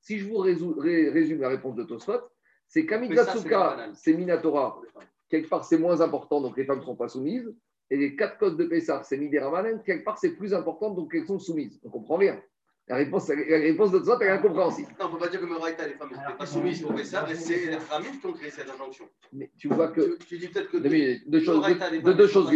Speaker 1: Si je vous résume la réponse de Tosfot, c'est Kamitzatsuka, c'est Minatora, quelque part c'est moins important, donc les femmes ne sont pas soumises. Et les quatre codes de Pessah, c'est Midirabanan, quelque part c'est plus important, donc elles sont soumises. On comprend bien. La réponse, la réponse de toi, est incompréhensible.
Speaker 5: Non, on ne peut pas dire que Moraïta, les femmes n'étaient pas soumises pour ça, mais c'est les femmes qui ont créé cette injonction.
Speaker 1: Mais tu vois que.
Speaker 5: Tu, tu dis peut-être que.
Speaker 1: De, deux choses, de, deux choses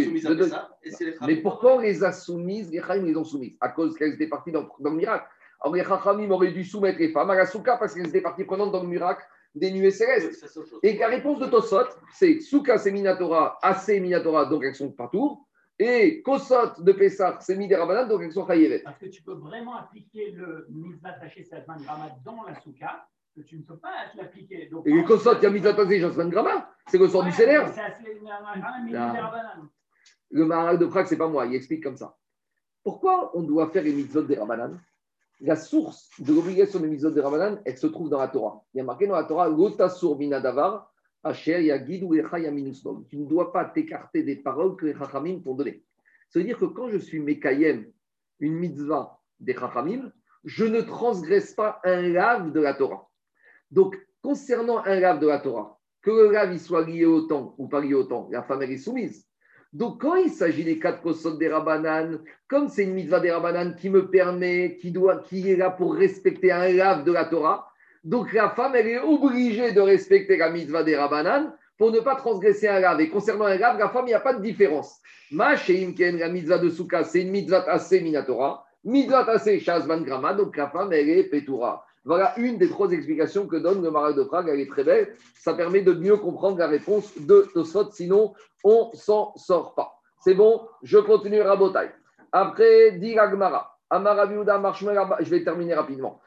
Speaker 1: mais pourquoi on les a soumises Les Chaim les ont soumises? À cause qu'elles étaient parties dans, dans le miracle. Alors les Chachamim auraient dû soumettre les femmes à la souka parce qu'elles étaient parties prenantes dans le miracle des nuées célestes. Et la réponse de Tosot, c'est souka c'est Minatora, assez Minatora, donc elles sont partout. Et Kosot de Pessah, c'est mis des Rabanan, donc elles sont Chayevet.
Speaker 8: Parce que tu peux vraiment appliquer le Mitzvah taché Grama dans la Souka, que tu ne peux pas l'appliquer.
Speaker 1: Et le Kosot, il y a Mitzvah taché Grama, c'est le sort du Seigneur. Le Maharal de Prague, ce n'est pas moi, il explique comme ça. Pourquoi on doit faire les mitzvot des Rabanan La source de l'obligation des mitzvot des Rabanan, elle se trouve dans la Torah. Il y a marqué dans la Torah, Lotasur Minadavar, tu ne dois pas t'écarter des paroles que les Chachamim t'ont données. Ça veut dire que quand je suis Mekayem, une mitzvah des Chachamim, je ne transgresse pas un lave de la Torah. Donc, concernant un lave de la Torah, que le lave soit lié au temps ou pas lié au temps, la femme est soumise. Donc, quand il s'agit des quatre kosot des Rabanan, comme c'est une mitzvah des Rabanan qui me permet, qui, doit, qui est là pour respecter un lave de la Torah, donc la femme, elle est obligée de respecter la mitzvah des Rabanan pour ne pas transgresser un grave. Et concernant un grave, la femme, il n'y a pas de différence. Ma Imken, la mitzvah de Souka, c'est une mitzvah assez minatora. Mitzvah assez shazman grama, donc la femme, elle est petura. Voilà une des trois explications que donne le Marais de Prague. Elle est très belle. Ça permet de mieux comprendre la réponse de Tosfot, sinon on s'en sort pas. C'est bon, je continue Rabotai. Après, dit Agmara. Je vais terminer rapidement.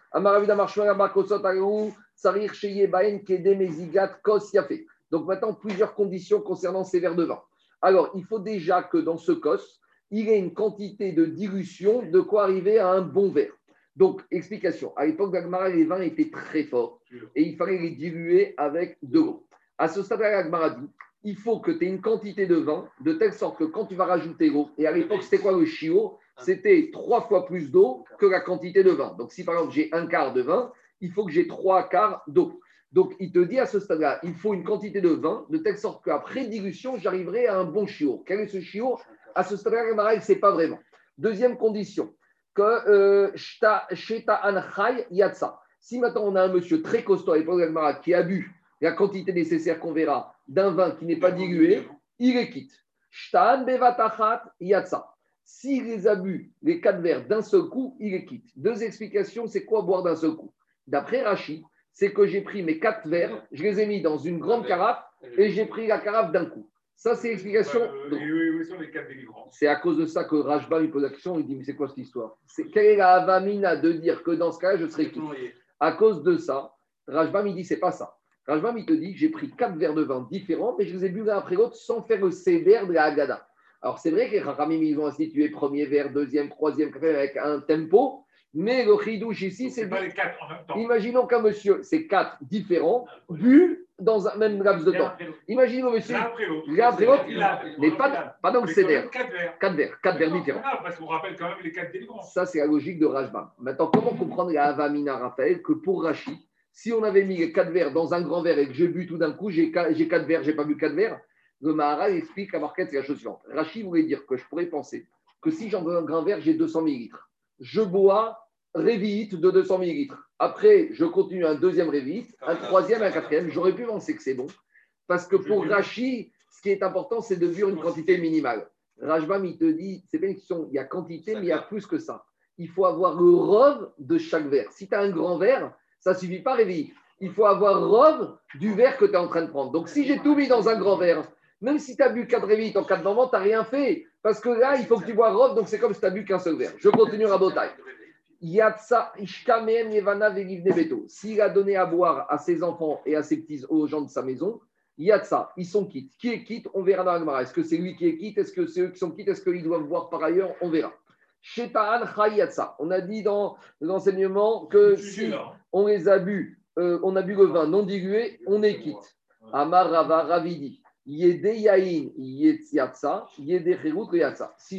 Speaker 1: Donc maintenant, plusieurs conditions concernant ces verres de vin. Alors, il faut déjà que dans ce cos, il y ait une quantité de dilution de quoi arriver à un bon verre. Donc, explication. À l'époque d'Agmara, les vins étaient très forts et il fallait les diluer avec de l'eau. À ce stade, Agmara il faut que tu aies une quantité de vin de telle sorte que quand tu vas rajouter l'eau, et à l'époque, c'était quoi le chiot c'était trois fois plus d'eau que la quantité de vin. Donc, si par exemple j'ai un quart de vin, il faut que j'ai trois quarts d'eau. Donc, il te dit à ce stade-là, il faut une quantité de vin de telle sorte qu'après dilution, j'arriverai à un bon chiot. Quel est ce chiot À ce stade-là, il ne sait pas vraiment. Deuxième condition, que euh, yatsa. Si maintenant on a un monsieur très costaud l'époque qui a bu la quantité nécessaire qu'on verra d'un vin qui n'est pas dilué, il est quitte. Shtan bevatachat yatsa. S'il les a bu, les quatre verres d'un seul coup, il les quitte. Deux explications, c'est quoi boire d'un seul coup? D'après Rachid, c'est que j'ai pris mes quatre verres, je les ai mis dans une grande carafe et j'ai pris la carafe d'un coup. Ça, c'est l'explication. C'est à cause de ça que Rajba lui pose la question. Il dit Mais c'est quoi cette histoire? C'est, Quelle est la avamina de dire que dans ce cas, je serai quitte? À cause de ça, Rajbam, il dit C'est pas ça. Rajbam, il te dit J'ai pris quatre verres de vin différents, mais je les ai bu l'un après l'autre sans faire le sévère de la Haggadah. Alors, c'est vrai que les Rachamim, ils ont institué premier vers, deuxième, troisième, quatrième avec un tempo, mais le chidouche ici, c'est.
Speaker 6: pas les quatre en même temps.
Speaker 1: Imaginons qu'un monsieur, c'est quatre différents, bu dans un même laps de temps. Imaginons, monsieur. L'un après l'autre. Mais pas, pas dans le CDR. Quatre verres. Quatre verres, quatre verres différents.
Speaker 6: Parce qu'on rappelle quand même les quatre délivrants.
Speaker 1: Ça, c'est la logique de Rajbam. Maintenant, comment comprendre la Avamina Raphaël que pour Rachid, si on avait mis les quatre verres dans un grand verre et que j'ai bu tout d'un coup, j'ai quatre verres, j'ai pas bu quatre verres, le Maharal explique à Marquette, c'est la chose suivante. Rachid voulait dire que je pourrais penser que si j'en veux un grand verre, j'ai 200 millilitres. Je bois révite de 200 millilitres. Après, je continue un deuxième révite, un troisième, un quatrième. J'aurais pu penser que c'est bon. Parce que pour Rachid, ce qui est important, c'est de vivre une quantité minimale. Rajbam, il te dit, c'est pas une question, il y a quantité, mais il y a plus que ça. Il faut avoir le rove de chaque verre. Si tu as un grand verre, ça ne suffit pas révite. Il faut avoir rove du verre que tu es en train de prendre. Donc, si j'ai tout mis dans un grand verre, même si tu as bu 4 révites en 4 moments, tu n'as rien fait. Parce que là, il faut que tu bois robe, donc c'est comme si tu n'as bu qu'un seul verre. Je continue à Botaï. S'il a donné à boire à ses enfants et à ses petits, aux gens de sa maison, Yatsa, ils sont quittes. Qui est quitte On verra dans l'Agmara. Est-ce que c'est lui qui est quitte? Est-ce que c'est eux qui sont quittes? Est-ce qu'ils doivent boire par ailleurs? On verra. On a dit dans l'enseignement que si on les a bu, euh, on a bu le vin non dilué, on est quitte. Amar Rava Ravidi. Si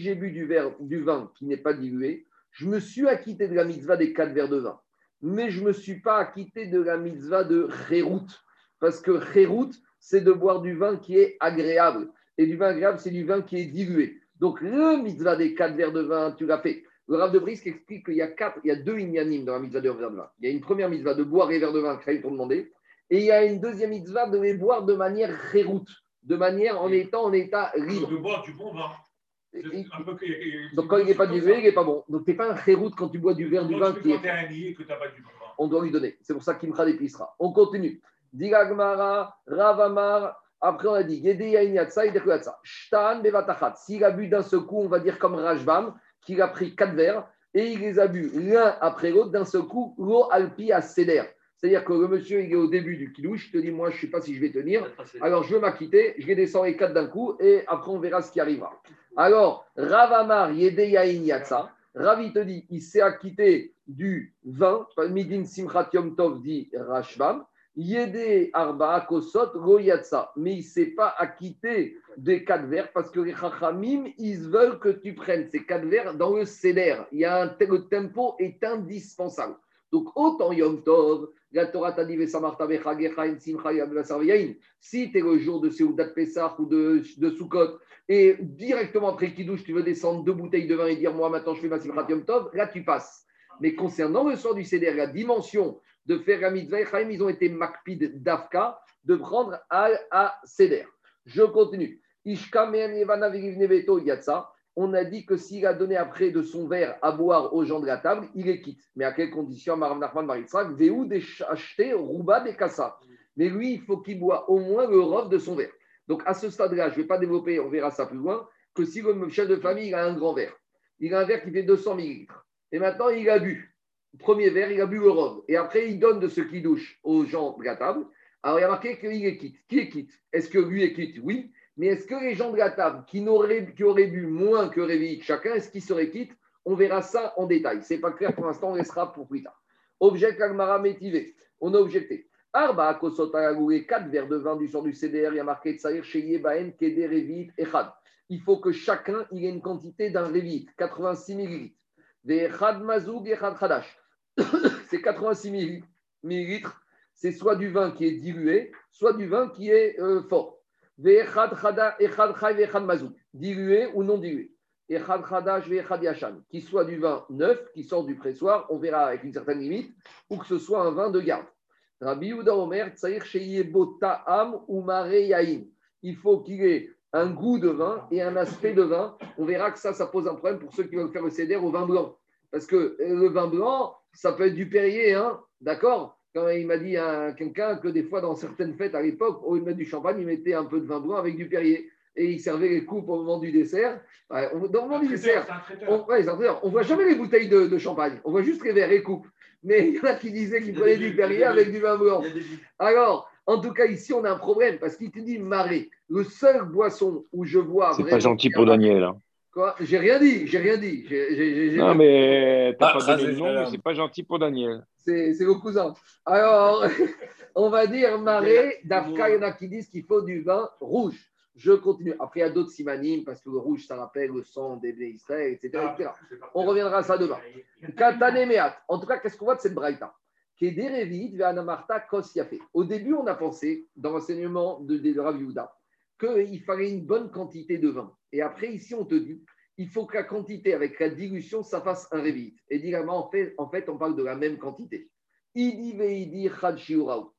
Speaker 1: j'ai bu du, verre, du vin qui n'est pas dilué, je me suis acquitté de la mitzvah des quatre verres de vin. Mais je ne me suis pas acquitté de la mitzvah de Kherout. Parce que Kherout, c'est de boire du vin qui est agréable. Et du vin agréable, c'est du vin qui est dilué. Donc, le mitzvah des quatre verres de vin, tu l'as fait. Le Rav de Brisk explique qu'il y a quatre, il y a deux ignanim dans la mitzvah de verre de vin. Il y a une première mitzvah de boire les verres de vin, pour demander, et il y a une deuxième mitzvah de les boire de manière réroute, de manière en étant en état libre.
Speaker 6: De boire du bon vin.
Speaker 1: Donc quand il n'est pas dilué, il n'est pas bon. Donc tu n'es pas un chéroute quand tu bois du verre du vin qui est. On doit lui donner. C'est pour ça qu'il me déplissera. On continue. Digagmara, Ravamar. Après, on a dit Shtan Bevatachat. S'il a bu d'un seul coup, on va dire comme Rajbam, qu'il a pris quatre verres et il les a bu l'un après l'autre d'un seul coup, l'eau alpi à Seder. C'est-à-dire que le monsieur, il est au début du kidouche, il te dit Moi, je ne sais pas si je vais tenir. Alors, je veux m'acquitter, je vais descendre les quatre d'un coup et après, on verra ce qui arrivera. Alors, Ravamar Yedeyain Yatsa. Ravi te dit Il s'est acquitté du vin. Midin Simchat Yom Tov dit Rashbam. Yede Arba Kosot Royatsa. Mais il ne s'est pas acquitté des quatre verres parce que les Chachamim, ils veulent que tu prennes ces quatre verres dans le céder. Il y a un, le tempo est indispensable. Donc, autant Yom Tov, la Torah t'a dit Si tu es le jour de Seudat Pesach ou de, de et directement après Kiddush, tu veux descendre deux bouteilles de vin et dire Moi, maintenant, je fais ma Simchat Yom Tov, là, tu passes. Mais concernant le soir du Seder, la dimension de faire la mitzvah, ils ont été makpid d'Afka de prendre à, à Seder. Je continue. On a dit que s'il a donné après de son verre à boire aux gens de la table, il est quitte. Mais à quelles conditions Maram Nachman Maritzrak Véou acheter Rouba des Kassa. Mais lui, il faut qu'il boit au moins le rof de son verre. Donc à ce stade-là, je ne vais pas développer, on verra ça plus loin, que si le chef de famille a un grand verre, il a un verre qui fait 200 millilitres, et maintenant il a bu, premier verre, il a bu le rof, et après il donne de ce qui douche aux gens de la table, alors il y a marqué qu'il est quitte. Qui est quitte? Est-ce que lui est quitte? Oui. Mais est-ce que les gens de la table qui, auraient bu moins que Réveillé chacun, est-ce qu'ils seraient quittes? On verra ça en détail. Ce n'est pas clair pour l'instant, on laissera pour plus tard. Objet Kagmara métivé. On a objecté. Arba Kosotagoué, 4 verres de vin du sort du CDR, il y a marqué Tsaïr chez Yebaen, Keder, Revit, Echad. Il faut que chacun il ait une quantité d'un Revit, 86 millilitres. Echad Mazoug, Echad Khadash. C'est 86 millilitres. C'est soit du vin qui est dilué, soit du vin qui est euh, fort. Dilué ou non dilué. Qui soit du vin neuf, qui sort du pressoir, on verra avec une certaine limite, ou que ce soit un vin de garde. Rabbi Omer, Il faut qu'il ait un goût de vin et un aspect de vin. On verra que ça, ça pose un problème pour ceux qui veulent faire le au vin blanc. Parce que le vin blanc, ça peut être du Perrier, hein, d'accord? Quand il m'a dit à quelqu'un que des fois, dans certaines fêtes à l'époque, au lieu de mettre du champagne, il mettait un peu de vin blanc avec du Perrier. Et il servait les coupes au moment du dessert. Dans le moment du dessert, on ne voit jamais les bouteilles de, champagne. On voit juste les verres et coupes. Mais il y en a qui disaient qu'ils prenaient du Perrier avec du vin blanc. Alors, en tout cas, ici, on a un problème parce qu'il te dit marée. Le seul boisson où je vois.
Speaker 7: C'est pas gentil pour Daniel. Hein.
Speaker 1: Quoi? J'ai rien dit, j'ai rien dit.
Speaker 7: non, mais t'as ah, pas donné le nom, mais c'est pas gentil pour Daniel.
Speaker 1: C'est le cousin. Alors, on va dire marée, d'Afka, il y en a qui disent qu'il faut du vin rouge. Je continue. Après, il y a d'autres simanimes, parce que le rouge, ça rappelle le sang des Israël, etc., etc. On reviendra à ça demain. Katanemeat. En tout cas, qu'est-ce qu'on voit de cette braïta? Au début, on a pensé, dans l'enseignement de, de Rav qu'il fallait une bonne quantité de vin. Et après, ici, on te dit, il faut que la quantité avec la dilution, ça fasse un révit. Et directement, en fait, en fait, on parle de la même quantité.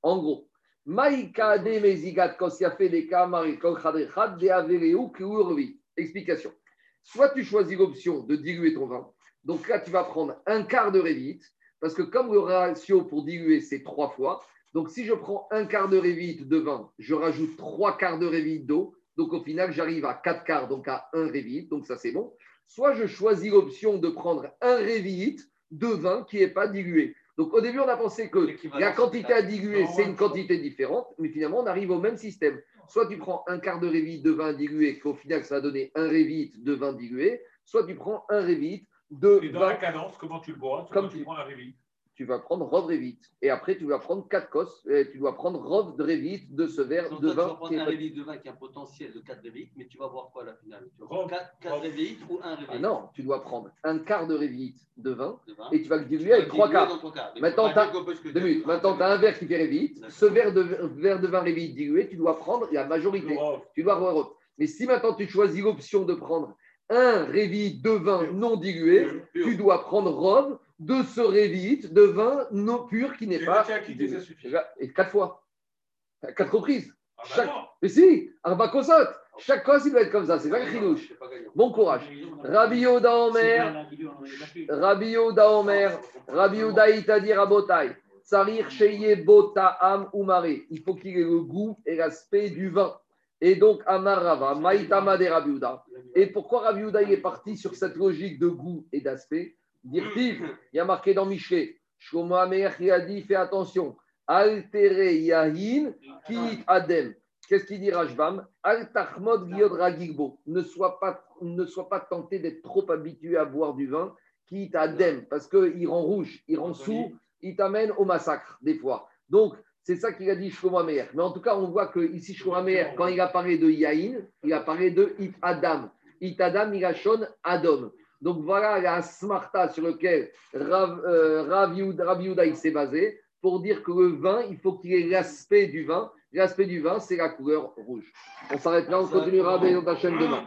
Speaker 1: En gros, Explication. Soit tu choisis l'option de diluer ton vin. Donc là, tu vas prendre un quart de révite, parce que comme le ratio pour diluer, c'est trois fois, donc, si je prends un quart de révite de vin, je rajoute trois quarts de révite d'eau. Donc, au final, j'arrive à quatre quarts, donc à un révite. Donc, ça, c'est bon. Soit je choisis l'option de prendre un révite de vin qui n'est pas dilué. Donc, au début, on a pensé que la quantité à diluer, c'est une quantité différente. Mais finalement, on arrive au même système. Soit tu prends un quart de révite de vin dilué, qu'au final, ça va donner un révite de vin dilué. Soit tu prends un révite de
Speaker 6: Et dans la cadence, comment tu le bois? Comme tu prends la révite
Speaker 1: tu vas prendre Rov Revit. Et après, tu vas prendre 4 cos. Et tu dois prendre Rov de Revit de ce verre de vin. Tu vas
Speaker 5: prendre un Revit de vin qui a un potentiel de 4 Revit, mais tu vas voir quoi à la finale? Tu vas prendre 4, 4 Revit ou 1 Revit?
Speaker 1: ah Non, tu dois prendre un quart de Revit de vin, et tu vas le diluer avec 3 quarts. Maintenant, tu as, Maintenant, as un verre qui fait Revit. Ce verre de, verre de vin Revit dilué, tu dois prendre la majorité. Tu dois avoir. Mais si maintenant tu choisis l'option de prendre un révit de vin non dilué, tu dois prendre robe de ce révit de vin non pur qui n'est pas. Et quatre fois. Quatre reprises. Ah bah Chaque... Mais si, Arba Kosot. Chaque fois, il doit être comme ça. C'est pas. Bon courage. Rabbi Yoda Omer. Rabbi Yoda Omer. Rabbi Yoda Itadi Rabotai. Sarir Sheye Bota Am Umare. Il faut qu'il ait le goût et l'aspect du vin. Et donc, Amar Rava, Maïtama de Rabbi Et pourquoi Rabbi est parti sur cette logique de goût et d'aspect? Dire-t-il, il y a marqué dans Michelet, Shlomo il a dit, fais attention, Altere Yahin Kit Adem. Qu'est-ce qu'il dit Rajbam Al Ne sois pas, ne sois pas tenté d'être trop habitué à boire du vin, qui adem, parce qu'il rend rouge, il rend sourd, il t'amène au massacre, des fois. Donc, c'est ça qu'il a dit Shlomo Mais en tout cas, on voit que ici, Shlomo quand il a parlé de Yahin, il a parlé de It Adam. It Adam, il a Adam. Donc voilà la smarta sur lequel Rav, euh, s'est basé pour dire que le vin, il faut qu'il ait l'aspect du vin. L'aspect du vin, c'est la couleur rouge. On s'arrête là, on continuera dans la chaîne demain.